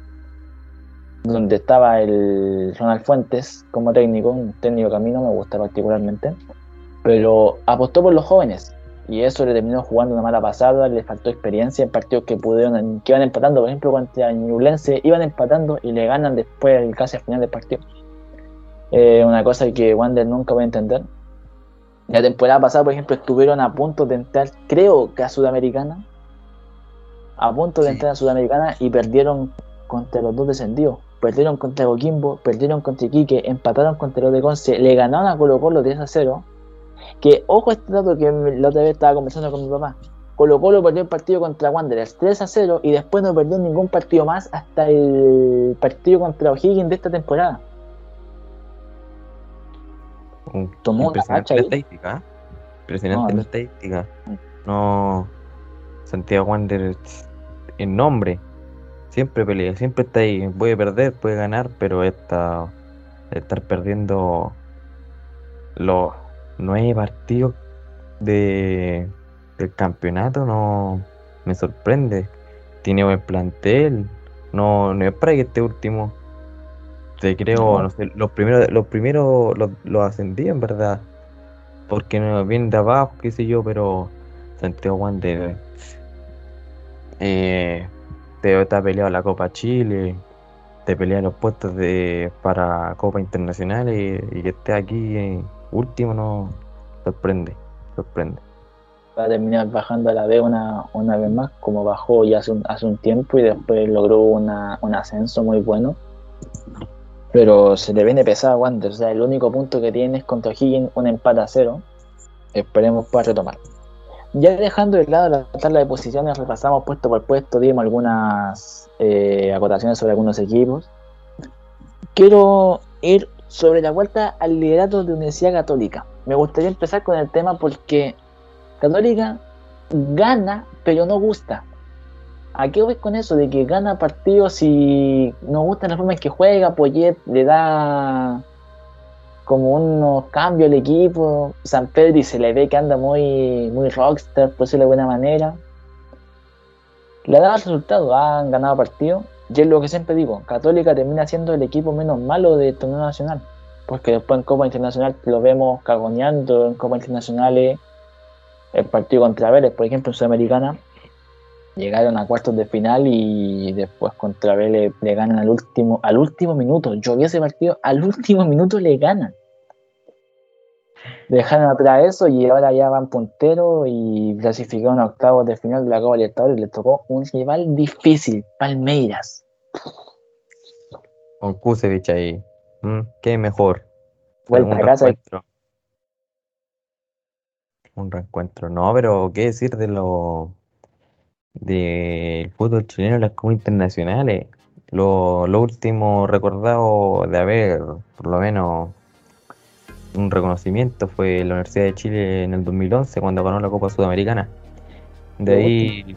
Speaker 2: donde estaba el Ronald Fuentes como técnico, un técnico que a me gusta particularmente, pero apostó por los jóvenes y eso le terminó jugando una mala pasada, le faltó experiencia en partidos que pudieron, que iban empatando, por ejemplo contra Ñublense, iban empatando y le ganan después casi al final del partido. Eh, una cosa que Wander nunca va a entender. La temporada pasada, por ejemplo, estuvieron a punto de entrar, creo que a Sudamericana, a punto de
Speaker 3: Sí.
Speaker 2: entrar a Sudamericana y perdieron contra los dos descendidos. Perdieron contra Coquimbo, perdieron contra Iquique, empataron contra los de Conce, le ganaron a Colo Colo 10 a 0. Que ojo este dato que la otra vez estaba conversando con mi papá. Colo Colo perdió el partido contra Wanderers 3 a 0 y después no perdió ningún partido más hasta el partido contra O'Higgins de esta temporada. Tomó
Speaker 3: impresionante la estadística. ¿eh? Impresionante
Speaker 2: No,
Speaker 3: la estadística. No. Santiago Wanderers en nombre. Siempre pelea, siempre está ahí. Puede perder, puede ganar, pero esta, estar perdiendo los nueve partidos de, del campeonato no me sorprende. Tiene buen plantel. No, no es para que esté último. Te creo,
Speaker 2: No.
Speaker 3: no sé, los primeros, los primeros los, los ascendí en verdad. Porque no vienen de abajo, qué sé yo, pero Santiago Wander eh, te está peleado la Copa Chile, te pelea los puestos de para Copa Internacional y, que esté aquí eh, último no sorprende, sorprende.
Speaker 2: Va a terminar bajando a la B una, una vez más, como bajó ya hace un, hace un tiempo y después logró una, un ascenso muy bueno. Pero se le viene pesado a Wander, o sea, el único punto que tiene es contra Higgins, un empate a cero. Esperemos pueda retomar. Ya dejando de lado la tabla de posiciones, repasamos puesto por puesto, dimos algunas eh, acotaciones sobre algunos equipos. Quiero ir sobre la vuelta al liderato de Universidad Católica. Me gustaría empezar con el tema porque Católica gana, pero no gusta. ¿A qué voy con eso? De que gana partidos y no gusta la forma en que juega, Poyet le da como unos cambios al equipo, San Pedro se le ve que anda muy, muy rockstar, por decirlo de buena manera. Le ha dado resultado, han ganado partidos. Y es lo que siempre digo, Católica termina siendo el equipo menos malo del torneo nacional. Porque después en Copa Internacional lo vemos cagoneando en Copa Internacionales el partido contra Vélez, por ejemplo, en Sudamericana, llegaron a cuartos de final y después contra Vélez le ganan al último, al último minuto. Yo vi ese partido, al *laughs* último minuto le ganan. Dejaron atrás eso y ahora ya van punteros y clasificaron a octavos de final de la Copa Libertadores y les tocó un rival difícil, Palmeiras.
Speaker 3: Con Kusevich ahí. ¿Mm? ¿Qué mejor?
Speaker 2: Vuelta a casa.
Speaker 3: reencuentro. Un reencuentro. No, pero ¿qué decir de lo del fútbol chileno en las copas internacionales? Lo, lo último recordado de haber, por lo menos, un reconocimiento fue la Universidad de Chile en el 2011 cuando ganó la Copa Sudamericana. De ahí,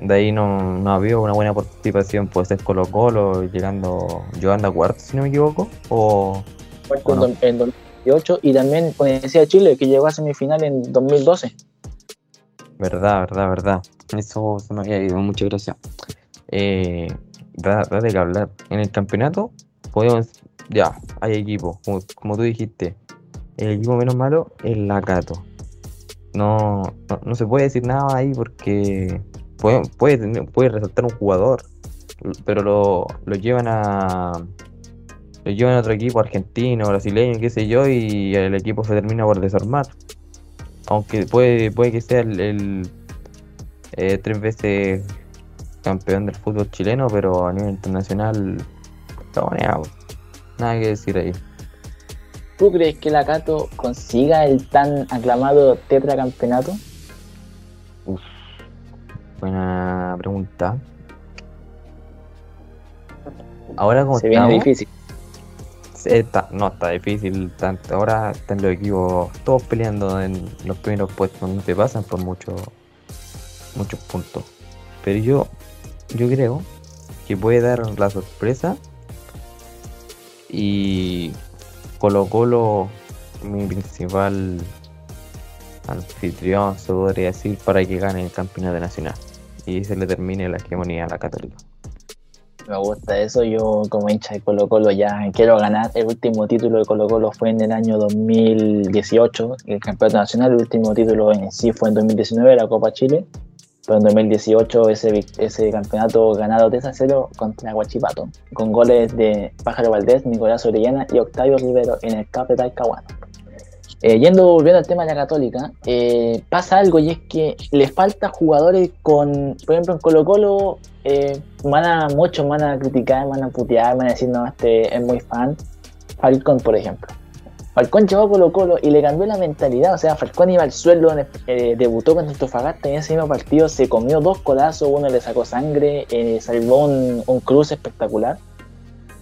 Speaker 3: de ahí no, no ha habido una buena participación, puede ser Colo Colo llegando, llegando a cuartos, si no me equivoco, o
Speaker 2: Cuarto en
Speaker 3: Bueno.
Speaker 2: do- en 2018 y también con Universidad de Chile que llegó a semifinal en 2012.
Speaker 3: Verdad, verdad, verdad. Eso se me había ido, muchas gracias. Eh, da, de qué hablar. En el campeonato, podemos. Ya, hay equipo, como, tú dijiste. El equipo menos malo es la Cato. No, no, no se puede decir nada ahí porque puede, puede, resaltar un jugador. pero lo, lo llevan a lo llevan a otro equipo argentino, brasileño, qué sé yo, y el equipo se termina por desarmar. Aunque puede, puede que sea el, eh, tres veces campeón del fútbol chileno, pero a nivel internacional está baneado. Nada que decir ahí.
Speaker 2: ¿Tú crees que la Cato consiga el tan aclamado tetracampeonato?
Speaker 3: Buena pregunta. Ahora como
Speaker 2: Se viene
Speaker 3: estamos,
Speaker 2: difícil.
Speaker 3: está- no está difícil tanto. Ahora están los equipos todos peleando en los primeros puestos, no se pasan por muchos muchos puntos. Pero yo, yo creo que puede dar la sorpresa y Colo Colo mi principal anfitrión, se podría decir, para que gane el campeonato nacional y se le termine la hegemonía a la Católica.
Speaker 2: Me gusta eso. Yo, como hincha de Colo Colo, ya quiero ganar. El último título de Colo Colo fue en el año 2018, el campeonato nacional. El último título en sí fue en 2019, la Copa Chile. Pero en 2018 ese, ese campeonato ganado 3 a 0 contra Guachipato, con goles de Pájaro Valdés, Nicolás Orellana y Octavio Rivero en el CAP de Talcahuano. Eh, yendo volviendo al tema de la Católica, eh, pasa algo y es que le falta jugadores con, por ejemplo, en Colo Colo, eh, van a, muchos van a criticar, van a putear, van a decir, no, este es muy fan. Falcón, por ejemplo. Falcón llegó a Colo Colo y le cambió la mentalidad, o sea, Falcón iba al suelo, eh, debutó con Antofagasta en ese mismo partido se comió dos codazos, uno le sacó sangre, eh, salvó un, un cruce espectacular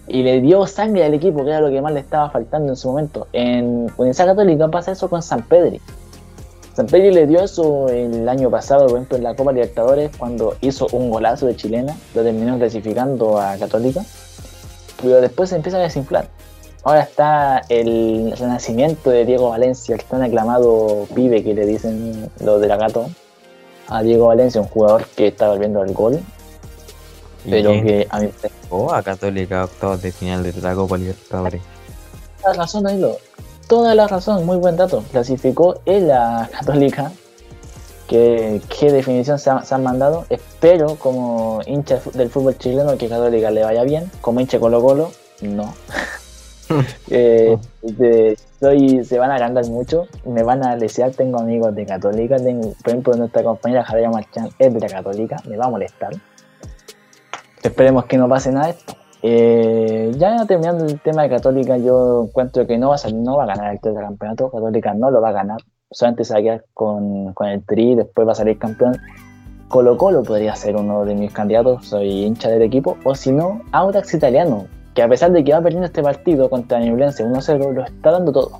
Speaker 2: y le dio sangre al equipo, que era lo que más le estaba faltando en su momento. En Universidad Católica pasa eso con San Pedri. San Pedri le dio eso el año pasado, por ejemplo, en la Copa Libertadores, cuando hizo un golazo de chilena, lo terminó clasificando a Católica, pero después se empieza a desinflar. Ahora está el renacimiento de Diego Valencia, el tan aclamado pibe que le dicen los de la Gato, a Diego Valencia, un jugador que está volviendo al gol,
Speaker 3: ¿Y
Speaker 2: pero que a mí
Speaker 3: llegó a Católica octavos de final de la Copa Libertadores?
Speaker 2: Toda la razón, Danilo. Toda la razón, muy buen dato. Clasificó en la Católica. ¿Qué, qué definición se, ha- se han mandado? Espero, como hincha del fútbol chileno, que Católica le vaya bien. Como hincha de Colo Colo, no. *laughs* *laughs* Eh, de- soy- se van a agrandar mucho, me van a desear. Tengo amigos de Católica. Tengo, por ejemplo, nuestra compañera Javier Marchán es de la Católica, me va a molestar. Esperemos que no pase nada esto. Eh, ya terminando el tema de Católica, yo encuentro que no va a, ser- no va a ganar el campeonato. Católica no lo va a ganar. Solamente se va a quedar con, con el tri, después va a salir campeón. Colo Colo podría ser uno de mis candidatos, soy hincha del equipo. O si no, Audax Italiano, que a pesar de que va perdiendo este partido contra Ñublense 1-0, lo está dando todo.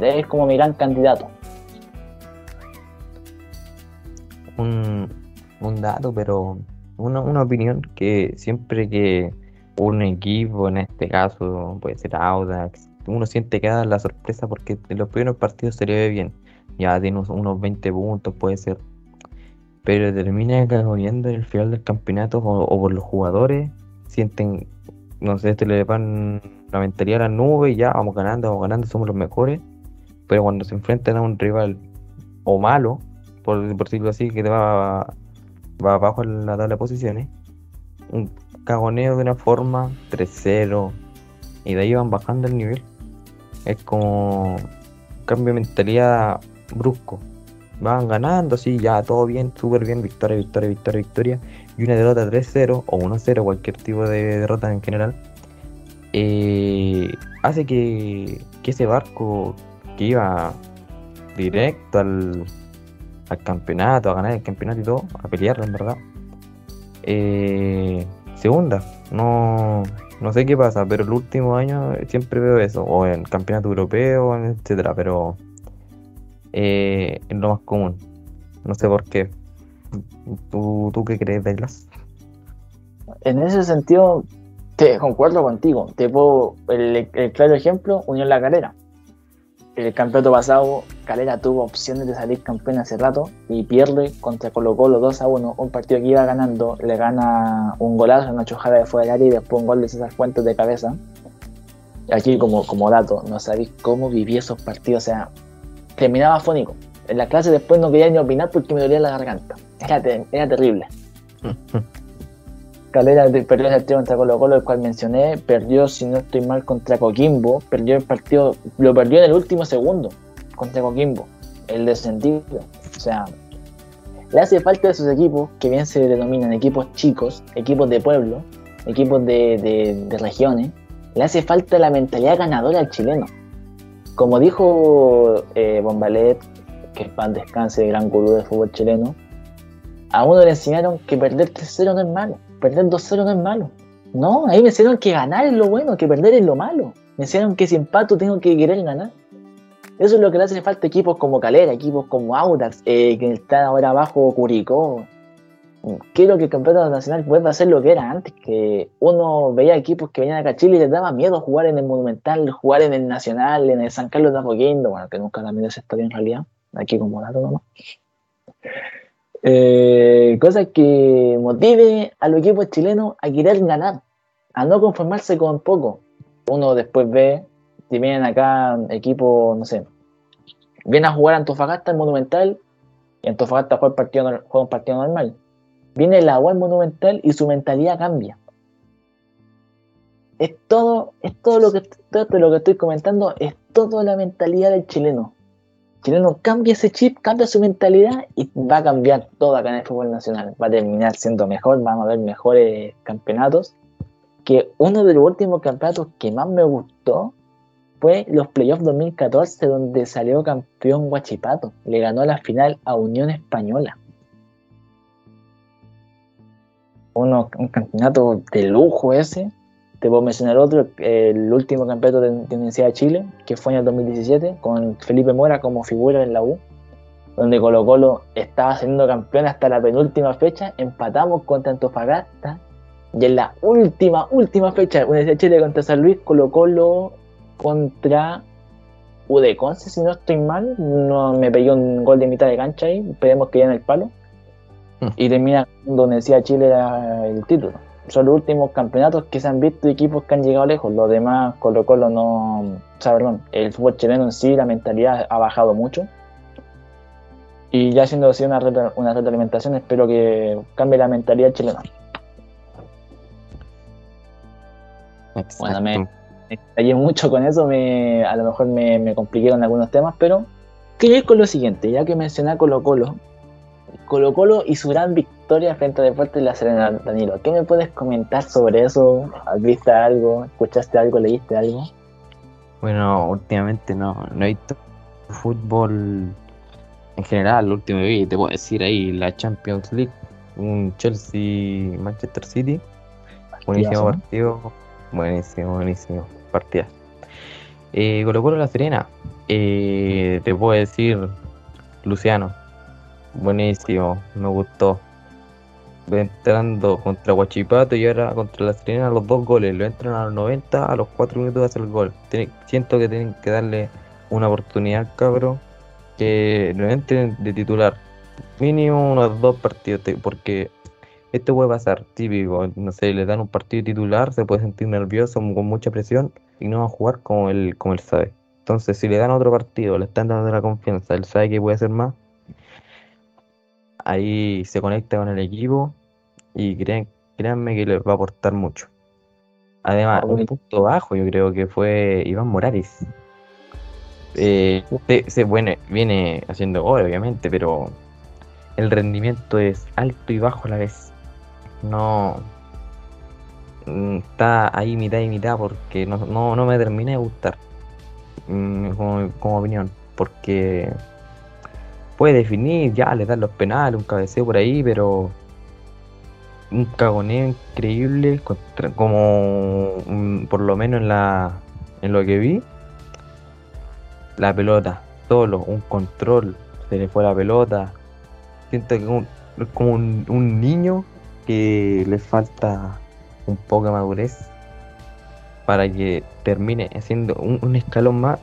Speaker 2: Es como mi gran candidato.
Speaker 3: un, dato, pero una, opinión que siempre que un equipo, en este caso puede ser Audax, uno siente que da la sorpresa porque en los primeros partidos se le ve bien, ya tiene unos, unos 20 puntos, puede ser, pero termina cagoneando en el final del campeonato o por los jugadores, sienten, no sé, se le van la mentalidad a la nube y ya vamos ganando, vamos ganando, somos los mejores, pero cuando se enfrentan a un rival o malo, por, por decirlo así, que te va, va abajo en la tabla de posiciones, un cagoneo de una forma 3-0 y de ahí van bajando el nivel. Es como un cambio de mentalidad brusco. Van ganando, así, ya todo bien, súper bien, victoria, victoria, victoria, victoria. Y una derrota 3-0 o 1-0, cualquier tipo de derrota en general, eh, hace que, que ese barco que iba directo al, al campeonato, a ganar el campeonato y todo, a pelearlo en verdad, eh, se. No, no sé qué pasa, pero el último año siempre veo eso, o en campeonato europeo, etcétera, pero eh, es lo más común. No sé por qué. ¿Tú, tú qué crees, Douglas?
Speaker 2: En ese sentido, te concuerdo contigo. Te puedo, el, claro ejemplo, Unión La Calera. El campeonato pasado, Calera tuvo opciones de salir campeón hace rato y pierde contra Colo Colo 2 a 1, un partido que iba ganando, le gana un golazo, una chujada de fuera del área y después un gol de César Fuentes de cabeza. Aquí como, como dato, no sabéis cómo viví esos partidos, o sea, terminaba afónico. En la clase después no quería ni opinar porque me dolía la garganta. Era, era terrible. Calera de- perdió el partido contra Colo Colo, el cual mencioné, perdió, si no estoy mal, contra Coquimbo, perdió el partido, lo perdió en el último segundo contra Coquimbo, el descendido. O sea, le hace falta a sus equipos, que bien se denominan equipos chicos, equipos de pueblo, equipos de, de- de regiones, le hace falta la mentalidad ganadora al chileno. Como dijo eh, Bombalet, que es pan descanse, gran gurú del fútbol chileno, a uno le enseñaron que perder 3-0 no es malo, perder 2-0 no es malo. No, ahí me enseñaron que ganar es lo bueno, que perder es lo malo. Me enseñaron que si empato tengo que querer ganar. Eso es lo que le hace falta a equipos como Calera, equipos como Audax, eh, que están ahora abajo Curicó. Quiero que el campeonato nacional vuelva a ser lo que era antes, que uno veía equipos que venían acá a Chile y les daba miedo jugar en el Monumental, jugar en el Nacional, en el San Carlos de Apoquindo, bueno, que nunca también esa historia en realidad, aquí como dato nomás. Eh, cosa que motive a los equipos chilenos a querer ganar, a no conformarse con poco. Uno después ve, si vienen acá equipos, no sé, vienen a jugar a Antofagasta el Monumental y Antofagasta juega, juega un partido normal. Viene la UAL Monumental y su mentalidad cambia. Es todo, es todo lo que todo lo que estoy comentando, es toda la mentalidad del chileno. Chileno cambia ese chip, cambia su mentalidad y va a cambiar todo acá en el fútbol nacional. Va a terminar siendo mejor, vamos a ver mejores campeonatos. Que uno de los últimos campeonatos que más me gustó fue los playoffs 2014, donde salió campeón Guachipato. Le ganó la final a Unión Española. Uno, un campeonato de lujo ese. Te puedo mencionar otro, el último campeonato de, de Universidad de Chile, que fue en el 2017, con Felipe Mora como figura en la U, donde Colo Colo estaba siendo campeón hasta la penúltima fecha, empatamos contra Antofagasta, y en la última, última fecha, Universidad de Chile contra San Luis, Colo Colo contra Udeconce, si no estoy mal, no me pegué un gol de mitad de cancha ahí, esperemos que ya en el palo,
Speaker 3: Mm.
Speaker 2: y termina donde decía Chile era el título. Son los últimos campeonatos que se han visto equipos que han llegado lejos. Los demás, Colo Colo no. O sea, perdón, el fútbol chileno en sí, la mentalidad ha bajado mucho. Y ya siendo así una, retro- una retroalimentación, espero que cambie la mentalidad chilena. Bueno, me-
Speaker 3: Exacto.
Speaker 2: explayé mucho con eso, me, a lo mejor me, me compliqué con algunos temas, pero quiero ir con lo siguiente, ya que mencioné a Colo Colo. Colo Colo y su gran victoria frente a Deportes La Serena, Danilo. ¿Qué me puedes comentar sobre eso? ¿Has visto algo? ¿Escuchaste algo? ¿Leíste algo?
Speaker 3: Bueno, últimamente no, no he visto fútbol en general. Lo último que vi, te puedo decir ahí, la Champions League, un Chelsea-Manchester City. Buenísimo partido. Buenísimo, buenísimo. Partida. Eh, Colo Colo La Serena. eh, te puedo decir, Luciano. Buenísimo, me gustó. Entrando contra Huachipato y ahora contra La Serena los dos goles. Lo entran a los 90, a los 4 minutos hace el gol. Siento que tienen que darle una oportunidad, cabrón. Que lo entren de titular. Mínimo unos dos partidos. Porque esto puede pasar, típico. No sé, le dan un partido titular, se puede sentir nervioso, con mucha presión y no va a jugar como él, como él sabe. Entonces, si le dan otro partido, le están dando la confianza, él sabe que puede hacer más. Ahí se conecta con el equipo y creen, créanme que les va a aportar mucho. Además,
Speaker 2: Ah,
Speaker 3: un punto bajo yo creo que fue Iván Morales. Eh, se, se- bueno, viene haciendo gol, obviamente, pero el rendimiento es alto y bajo a la vez. No mm, está ahí mitad y mitad porque no, no, no me termina de gustar mm, como, como opinión. Porque puede definir, ya le dan los penales, un cabeceo por ahí, pero un cagoneo increíble, como mm, por lo menos en la en lo que vi, la pelota, solo, un control, se le fue la pelota. Siento que un- como un, niño que le falta un poco de madurez para que termine haciendo un escalón más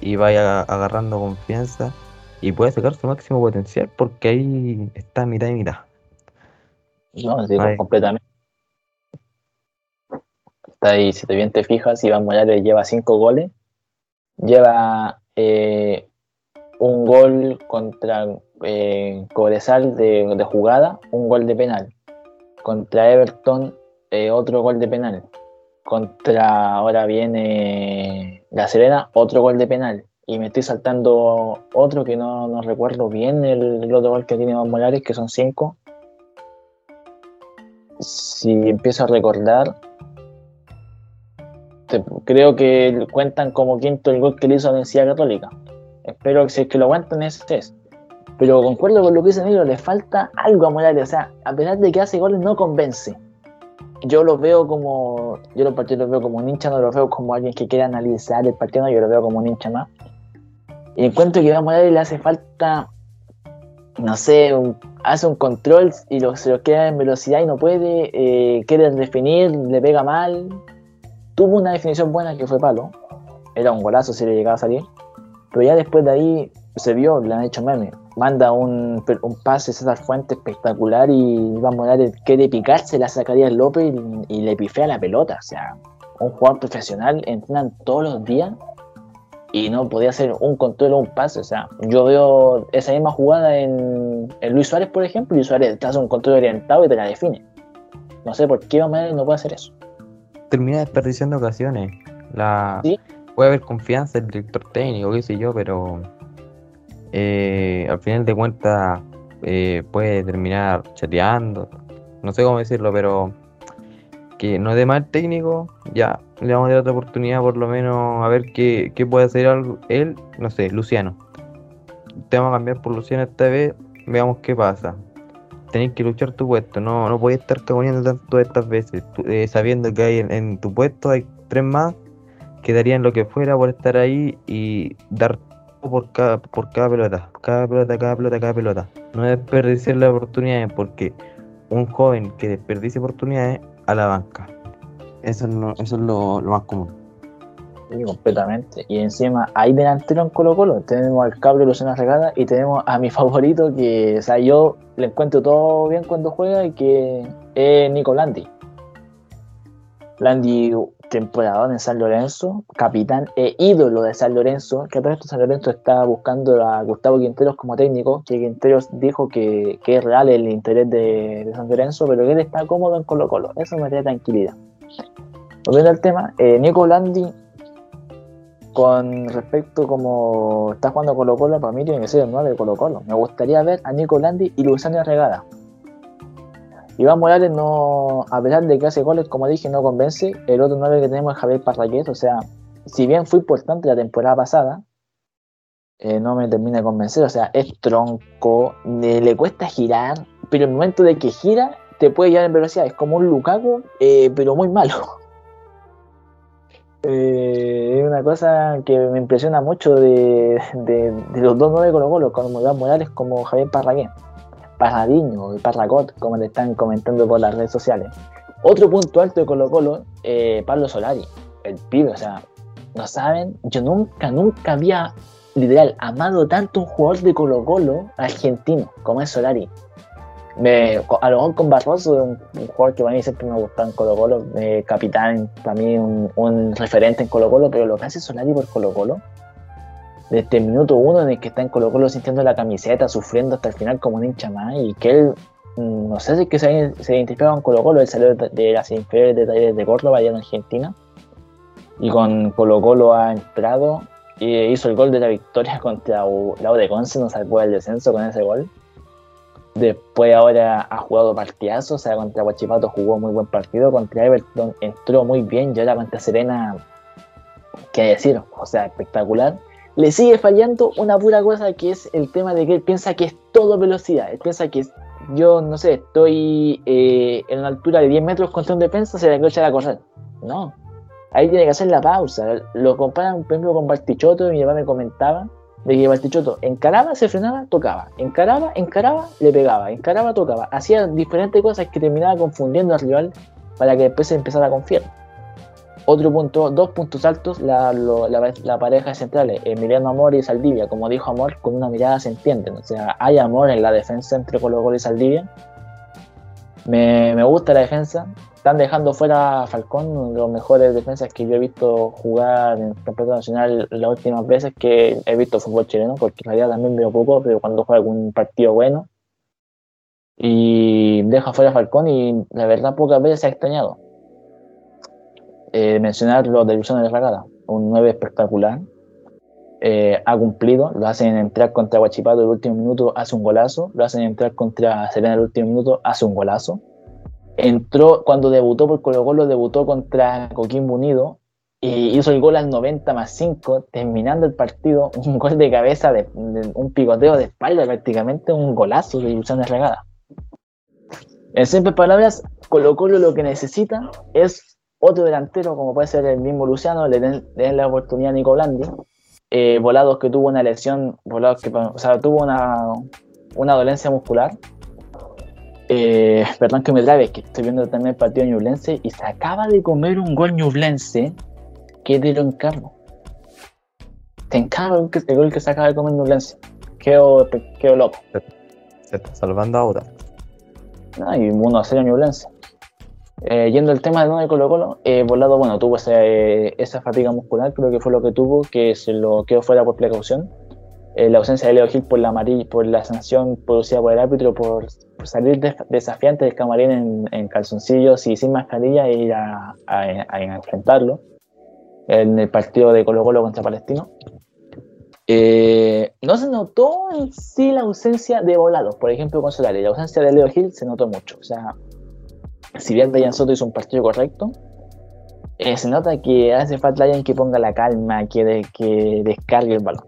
Speaker 3: y vaya agarrando confianza y pueda sacar su máximo potencial porque ahí está mitad y mitad.
Speaker 2: No, sí, completamente. Está ahí, si te bien te fijas, Iván Morales lleva cinco goles. Lleva eh, un gol contra eh, Cobresal de, de jugada, un gol de penal. Contra Everton, eh, otro gol de penal. Contra ahora viene La Serena, otro gol de penal. Y me estoy saltando otro que no, no recuerdo bien, el, otro gol que tiene Iván Morales, que son cinco. Si empiezo a recordar, creo que cuentan como quinto el gol que le hizo la Universidad Católica. Espero que si es que lo cuentan ese es. Pero concuerdo con lo que dice Negro, le falta algo a Morales. O sea, a pesar de que hace goles, no convence. Yo lo veo como. Yo los partidos los veo como un hincha, no los veo como alguien que quiera analizar el partido, no, yo lo veo como un hincha más. Y encuentro que a Morales le hace falta. No sé, un- hace un control y se lo queda en velocidad y no puede. eh, quiere definir, le pega mal. Tuvo una definición buena que fue palo. Era un golazo si le llegaba a salir. Pero ya después de ahí se vio, le han hecho meme. Manda un, un pase César Fuente espectacular y Iván Morales quiere picarse, la sacaría el López y, y le pifea la pelota. O sea, un jugador profesional entrenan todos los días y no podía hacer un control o un pase. O sea, yo veo esa misma jugada en, en Luis Suárez, por ejemplo. Luis Suárez te hace un control orientado y te la define. No sé por qué no puede hacer eso.
Speaker 3: Termina desperdiciando ocasiones. La...
Speaker 2: Sí.
Speaker 3: Puede haber confianza en el director técnico, qué sé yo, pero eh, al final de cuentas eh, puede terminar chateando. No sé cómo decirlo, pero que no es de mal técnico, ya le vamos a dar otra oportunidad por lo menos a ver qué, qué puede hacer él, no sé, Luciano. Te vamos a cambiar por Luciano esta vez, veamos qué pasa. Tenés que luchar tu puesto, no, no puedes estar cagoneando tanto estas veces, eh, sabiendo que hay en, tu puesto hay tres más que darían lo que fuera por estar ahí y dar por cada, por cada pelota, cada pelota, cada pelota, cada pelota. No desperdiciar las oportunidades porque un joven que desperdicia oportunidades a la banca. Eso es lo, más común.
Speaker 2: Sí, completamente. Y encima hay delantero en Colo Colo. Tenemos al cabro Luciano Regada y tenemos a mi *laughs* favorito que, o sea, yo le encuentro todo bien cuando juega y que es Nico Landi. Landi, temporador en San Lorenzo, capitán e ídolo de San Lorenzo, que a todo esto San Lorenzo está buscando a Gustavo Quinteros como técnico, que Quinteros dijo que, que es real el interés de, de San Lorenzo, pero que él está cómodo en Colo Colo. Eso me da tranquilidad. Volviendo al tema, eh, Nico Landi con respecto como está jugando Colo Colo, para mí tiene que ser el 9 de Colo Colo. Me gustaría ver a Nico Landi y Luciano Regada. Iván Morales no, a pesar de que hace goles, como dije, no convence. El otro 9 que tenemos es Javier Parraquet, o sea, si bien fue importante la temporada pasada, eh, no me termina de convencer, o sea, es tronco, le cuesta girar, pero el momento de que gira, te puede llevar en velocidad, es como un Lukaku, eh, pero muy malo. *laughs* Eh, es una cosa que me impresiona mucho de, los dos nueve Colo Colo, como Iván Morales como Javier Parragué. Parradiño y Parracot, como le están comentando por las redes sociales. Otro punto alto de Colo Colo, eh, Pablo Solari, el pibe, o sea, no saben, yo nunca, nunca había literal amado tanto un jugador de Colo Colo argentino como es Solari. Me, a lo mejor con Barroso, un, un jugador que para mí siempre me gustaba en Colo Colo, eh, capitán, para mí un, un referente en Colo Colo, pero lo que hace Solari por Colo Colo, desde el minuto uno en el que está en Colo Colo sintiendo la camiseta, sufriendo hasta el final como un hincha más, y que él, mm, no sé si es que se, se identificaba con Colo Colo, él salió de, las inferiores de Talleres de Córdoba, allá en Argentina, y con Colo Colo ha entrado y hizo el gol de la victoria *laughs* contra la de Conce, nos salvó del descenso con ese gol. Después ahora ha jugado partidazos, o sea, contra Huachipato jugó muy buen partido, contra Everton entró muy bien y ahora contra Serena, qué decir, o sea, espectacular. Le sigue fallando una pura cosa que es el tema de que él piensa que es todo velocidad, él piensa que yo, no sé, estoy eh, en una altura de 10 metros contra un defensa, se le quiero echar a correr. No, ahí tiene que hacer la pausa. Lo comparan, por ejemplo, con Bartichotto, mi papá me comentaba de que Bartichotto encaraba, se frenaba, tocaba, encaraba, encaraba, le pegaba, encaraba, tocaba. Hacía diferentes cosas que terminaba confundiendo al rival para que después se empezara a confiar. Otro punto, dos puntos altos, la, lo- la, la pareja central, Emiliano Amor y Saldivia. Como dijo Amor, con una mirada se entienden. O sea, hay amor en la defensa entre Colo Colo y Saldivia. Me, me gusta la defensa. Están dejando fuera a Falcón, uno de los mejores defensas que yo he visto jugar en el campeonato nacional las últimas veces que he visto fútbol chileno, porque en realidad también veo poco, pero cuando juega algún partido bueno. y deja fuera a Falcón y la verdad pocas veces se ha extrañado. Eh, mencionar lo de Luciano de Ragada, un 9 espectacular. Eh, ha cumplido, lo hacen entrar contra Guachipato el último minuto, hace un golazo, lo hacen entrar contra Serena el último minuto, hace un golazo. Entró cuando debutó por Colo Colo, debutó contra Coquimbo Unido y hizo el gol al 90 más 5, terminando el partido, *laughs* un gol de cabeza, un picoteo de espalda prácticamente, un golazo de Luciano de Regada. En simples palabras, Colo Colo lo que necesita es otro delantero, como puede ser el mismo Luciano, le den, le den la oportunidad a Nico Blandi. Eh, Volados que tuvo una lesión, Volados que o sea, tuvo una, una dolencia muscular. Eh, perdón que me trabe, que estoy viendo también el partido de Ñublense y se acaba de comer un gol Ñublense que te lo encargo. Te encargo el, gol que se acaba de comer Ñublense. Quedo, quedo loco.
Speaker 3: Se está salvando ahora.
Speaker 2: ¿no? y 1 a 0 Ñublense. Eh, yendo al tema de no de Colo Colo, eh, Volado, bueno, tuvo esa, eh, esa fatiga muscular, creo que fue lo que tuvo, que se lo quedó fuera por precaución. Eh, la ausencia de Leo Gil por la amarilla, por la sanción producida por el árbitro, por, por salir de- desafiante del camarín en, en calzoncillos y sin mascarilla e ir a, a- a enfrentarlo en el partido de Colo Colo contra Palestino. Eh, no se notó en sí la ausencia de volados, por ejemplo, con Solari. La ausencia de Leo Gil se notó mucho. O sea, si bien Brian Soto hizo un partido correcto, eh, se nota que hace falta alguien que ponga la calma, que, de- que descargue el balón.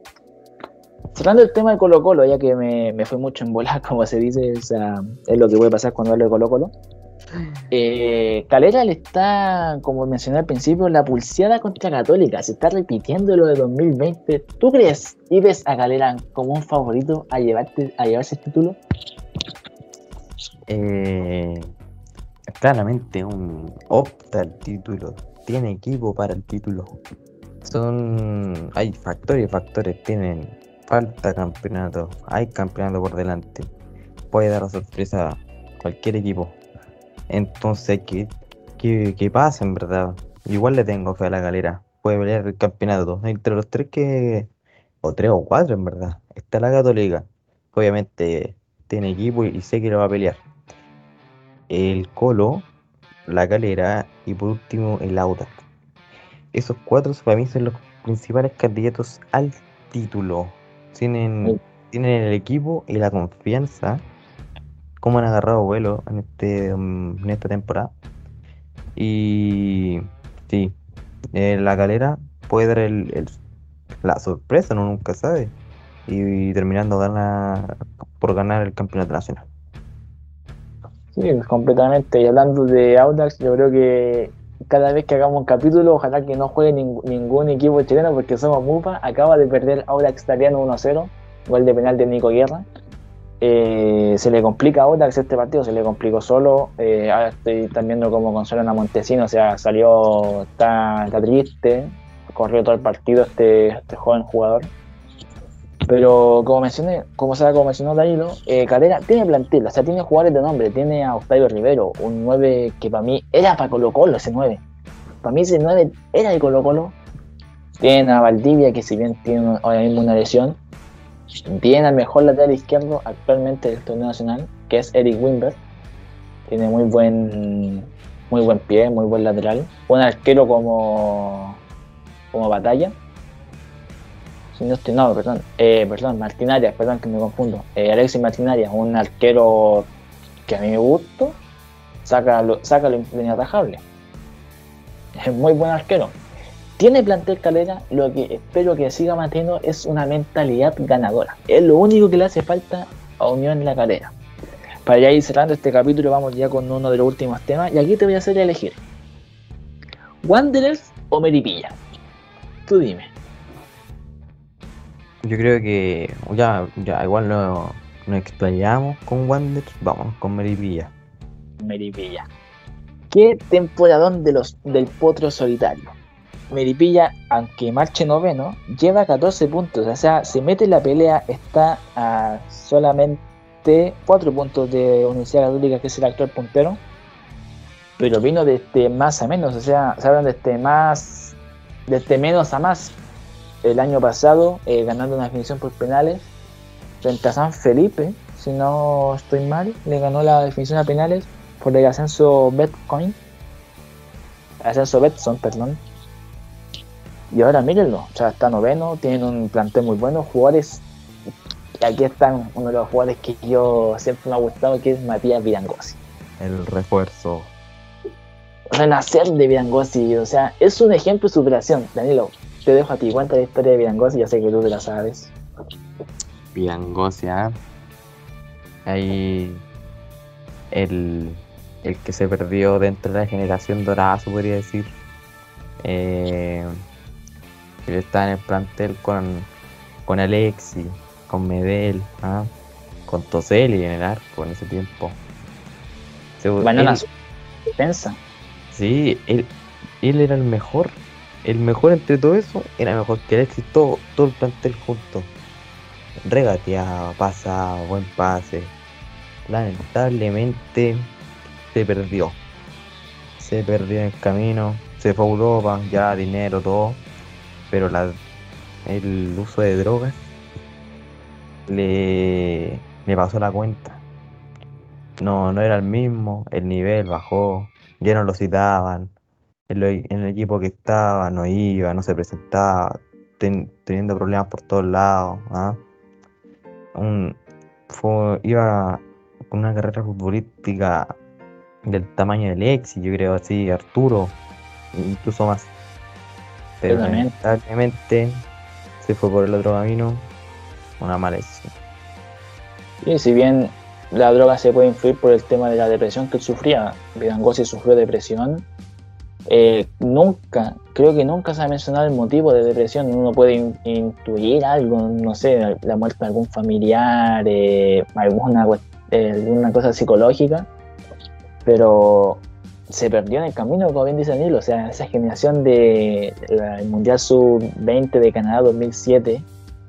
Speaker 2: Cerrando el tema de Colo Colo, ya que me, me fui mucho en volar, *laughs* como se dice, o sea, es lo que puede pasar cuando hablo de Colo Colo. Eh, Calera le está, como mencioné al principio, la pulseada contra Católica. Se está repitiendo lo de 2020. ¿Tú crees y ves a Calera como un favorito a, llevarte, a llevarse el título?
Speaker 3: Eh, claramente un opta al título. Tiene equipo para el título. Son. Hay factores factores. Tienen falta campeonato. Hay campeonato por delante. Puede dar la sorpresa a cualquier equipo. Entonces, que, que, que pasa en verdad. Igual le tengo fe a la galera. Puede pelear el campeonato. Entre los tres que. O tres o cuatro en verdad. Está la Católica. Obviamente tiene equipo y sé que lo va a pelear. El Colo, la Calera y por último el Audax. Esos cuatro para mí son los principales candidatos al título. Tienen,
Speaker 2: Sí.
Speaker 3: tienen el equipo y la confianza. Cómo han agarrado vuelo en, este, mm, en esta temporada. Y sí, eh, la Calera puede dar el- el- la sorpresa, uno nunca sabe. Y, terminando gana, por ganar el campeonato nacional.
Speaker 2: Sí, completamente. Y hablando de Audax, yo creo que cada vez que hagamos un capítulo, ojalá que no juegue ning- ningún equipo chileno porque somos MUPA. Acaba de perder Audax Italiano 1-0, gol de penal de Nico Guerra. Eh, se le complica a Audax este partido, se le complicó solo. Eh, ahora estoy también viendo cómo consuelan a Montesino, o salió, está, está triste, corrió todo el partido este, este joven jugador. Pero como mencioné, como, sea, como mencionó Danilo, eh, tiene plantel, o sea, tiene jugadores de nombre, tiene a Octavio Rivero, un 9 que para mí era para Colo Colo ese 9. Para mí ese 9 era de Colo Colo. Tiene a Valdivia, que si bien tiene ahora mismo una lesión, tiene al mejor lateral izquierdo actualmente del torneo nacional, que es Eric Wimber. Tiene muy buen, muy buen pie, muy buen lateral. Un arquero como, como batalla. No perdón, eh, perdón, Martín Arias, perdón que me confundo. Eh, Alexis Martín Arias, un arquero que a mí me gusta, saca lo, saca lo inatajable. Es muy buen arquero. Tiene plantel calera, lo que espero que siga manteniendo es una mentalidad ganadora. Es lo único que le hace falta a Unión en la calera. Para ya ir cerrando este capítulo, vamos ya con uno de los últimos temas. Y aquí te voy a hacer elegir: ¿Wanderers o Meripilla? Tú dime.
Speaker 3: Yo creo que ya, ya igual no, nos explayamos con Wander, vamos con Meripilla.
Speaker 2: Meripilla. ¿Qué temporadón de los, del potro solitario? Meripilla, aunque marche noveno, lleva 14 puntos. O sea, se mete en la pelea, está a solamente 4 puntos de Universidad Católica, que es el actual puntero. Pero vino desde más a menos, o sea, se hablan desde más, desde menos a más. El año pasado, eh, ganando una definición por penales frente a San Felipe, si no estoy mal, le ganó la definición a penales por el ascenso Betcoin. Ascenso Betson, perdón. Y ahora mírenlo, o sea, está noveno, tienen un plantel muy bueno, jugadores. Y aquí están uno de los jugadores que yo siempre me ha gustado, que es Matías Virangosi.
Speaker 3: El refuerzo.
Speaker 2: Renacer de Virangosi, o sea, es un ejemplo de superación. Danilo, te dejo a ti, cuenta la historia de Virangosi, ya sé que tú te la sabes.
Speaker 3: Viangosia. Ahí el, el que se perdió dentro de la generación dorada, se podría decir. Eh, él está en el plantel con, con Alexi, con Medel, ¿ah? con Toselli en el arco en ese tiempo. Se-
Speaker 2: Banana
Speaker 3: él-
Speaker 2: defensa.
Speaker 3: Sí, él, él era el mejor. El mejor entre todo eso era mejor que Alexis, todo, todo el plantel junto. Regateaba, pasaba, buen pase. Lamentablemente se perdió. Se perdió en el camino, se fue a Europa, ya dinero, todo. Pero la, el uso de drogas le, le pasó la cuenta. No, no era el mismo, el nivel bajó, ya no lo citaban, en, lo- en el equipo que estaba no iba, no se presentaba, ten- teniendo problemas por todos lados. ¿ah? Un- fue- iba con una carrera futbolística del tamaño del Lexi, yo creo así, Arturo, incluso más. Pero lamentablemente se fue por el otro camino, una mala decisión.
Speaker 2: Y si bien la droga se puede influir por el tema de la depresión que él sufría, Vidangosi sufrió depresión, eh, nunca, creo que nunca se ha mencionado el motivo de depresión. Uno puede in- intuir algo, no sé, la muerte de algún familiar, eh, eh, alguna cosa psicológica, pero se perdió en el camino, como bien dice Danilo, o sea, esa generación de la- el Mundial Sub-20 de Canadá 2007,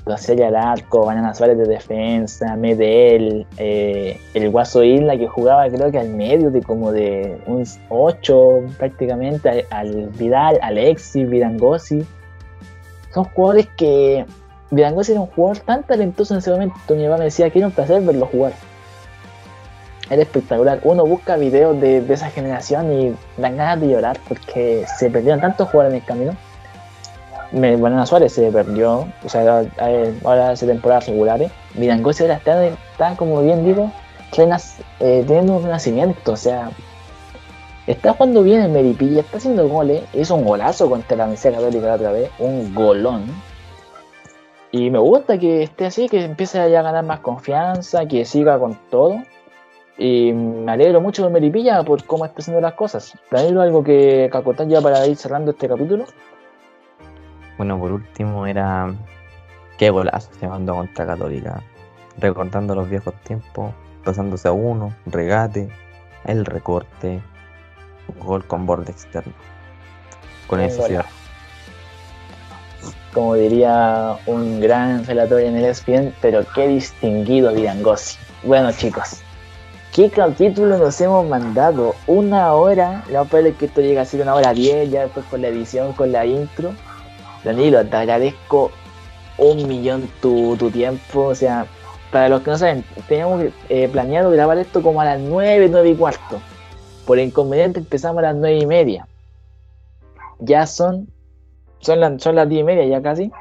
Speaker 2: Toselli al arco, Banana Suárez de defensa, Medel, eh, el Guaso Isla que jugaba creo que al medio de como de un 8 prácticamente, al, al Vidal, Alexis, Vidangosi. Son jugadores que Vidangosi era un jugador tan talentoso en ese momento, mi papá me decía que era un placer verlo jugar. Era espectacular. Uno busca videos de, de esa generación y dan ganas de llorar porque se perdieron tantos jugadores en el camino. Me- Banana Suárez se perdió, o sea, ahora- ahora hace temporadas regulares. Vidangosi ahora está, como bien digo, renas- eh, teniendo un renacimiento, o sea, está jugando bien en Meripilla, está haciendo goles, hizo un golazo contra la Universidad Católica la otra vez, un golón. Y me gusta que esté así, que empiece a ganar más confianza, que siga con todo. Y me alegro mucho de Meripilla por cómo está haciendo las cosas. Danilo, algo que acotar ya para ir cerrando este capítulo.
Speaker 3: Bueno, por último era qué golazo se mandó contra Católica. Recordando los viejos tiempos, pasándose a uno, regate, el recorte, gol con borde externo. Con eso
Speaker 2: golazo. como diría un gran relator en el ESPN, pero qué distinguido Vidangosi. Bueno chicos, ¿qué capítulo nos hemos mandado? Una hora, lo peor es que esto llega a ser una hora diez, ya después con la edición, con la intro. Danilo, te agradezco un millón tu, tu tiempo, o sea, para los que no saben, teníamos eh, planeado grabar esto como a las nueve, nueve y cuarto. Por inconveniente empezamos a las nueve y media. Ya son son, las son las 10 y media ya casi.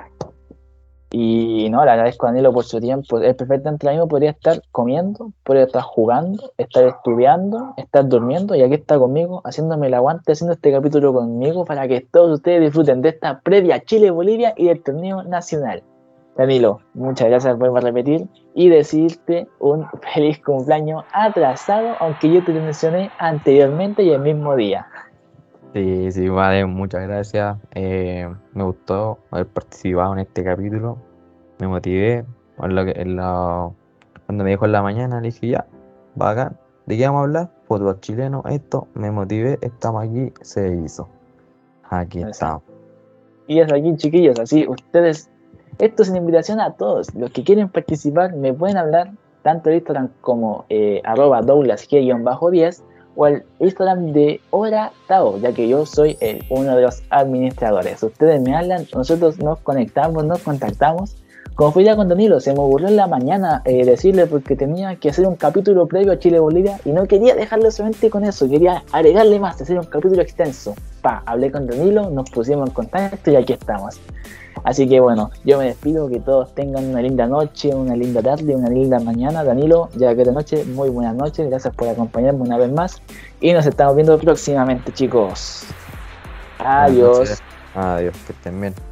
Speaker 2: Y no, le agradezco a Danilo por su tiempo. Es perfectamente lo mismo. Podría estar comiendo, podría estar jugando, estar estudiando, estar durmiendo. Y aquí está conmigo, haciéndome el aguante, haciendo este capítulo conmigo para que todos ustedes disfruten de esta previa Chile-Bolivia y del torneo nacional. Danilo, muchas gracias, a repetir. Y decirte un feliz cumpleaños atrasado, aunque yo te lo mencioné anteriormente y el mismo día.
Speaker 3: Sí, sí, vale, muchas gracias. Eh, me gustó haber participado en este capítulo. Me motivé. En lo que, en lo- cuando me dijo en la mañana, le dije ya, bacán. ¿De qué vamos a hablar? Fútbol chileno, esto, me motivé, estamos aquí, se hizo. Aquí estamos.
Speaker 2: Y es aquí, chiquillos, así ustedes, esto es una invitación a todos. Los que quieren participar me pueden hablar tanto en Instagram como eh, arroba douglasg-10 o el Instagram de Hora Tao, ya que yo soy el, uno de los administradores. Ustedes me hablan, nosotros nos conectamos, nos contactamos como fue ya con Danilo, se me ocurrió en la mañana eh, decirle porque tenía que hacer un capítulo previo a Chile-Bolivia y no quería dejarlo solamente con eso, quería agregarle más, hacer un capítulo extenso. Pa, hablé con Danilo, nos pusimos en contacto y aquí estamos. Así que bueno, yo me despido, que todos tengan una linda noche, una linda tarde, una linda mañana. Danilo, ya que de noche, muy buenas noches, gracias por acompañarme una vez más y nos estamos viendo próximamente chicos. Adiós.
Speaker 3: Adiós, que estén bien.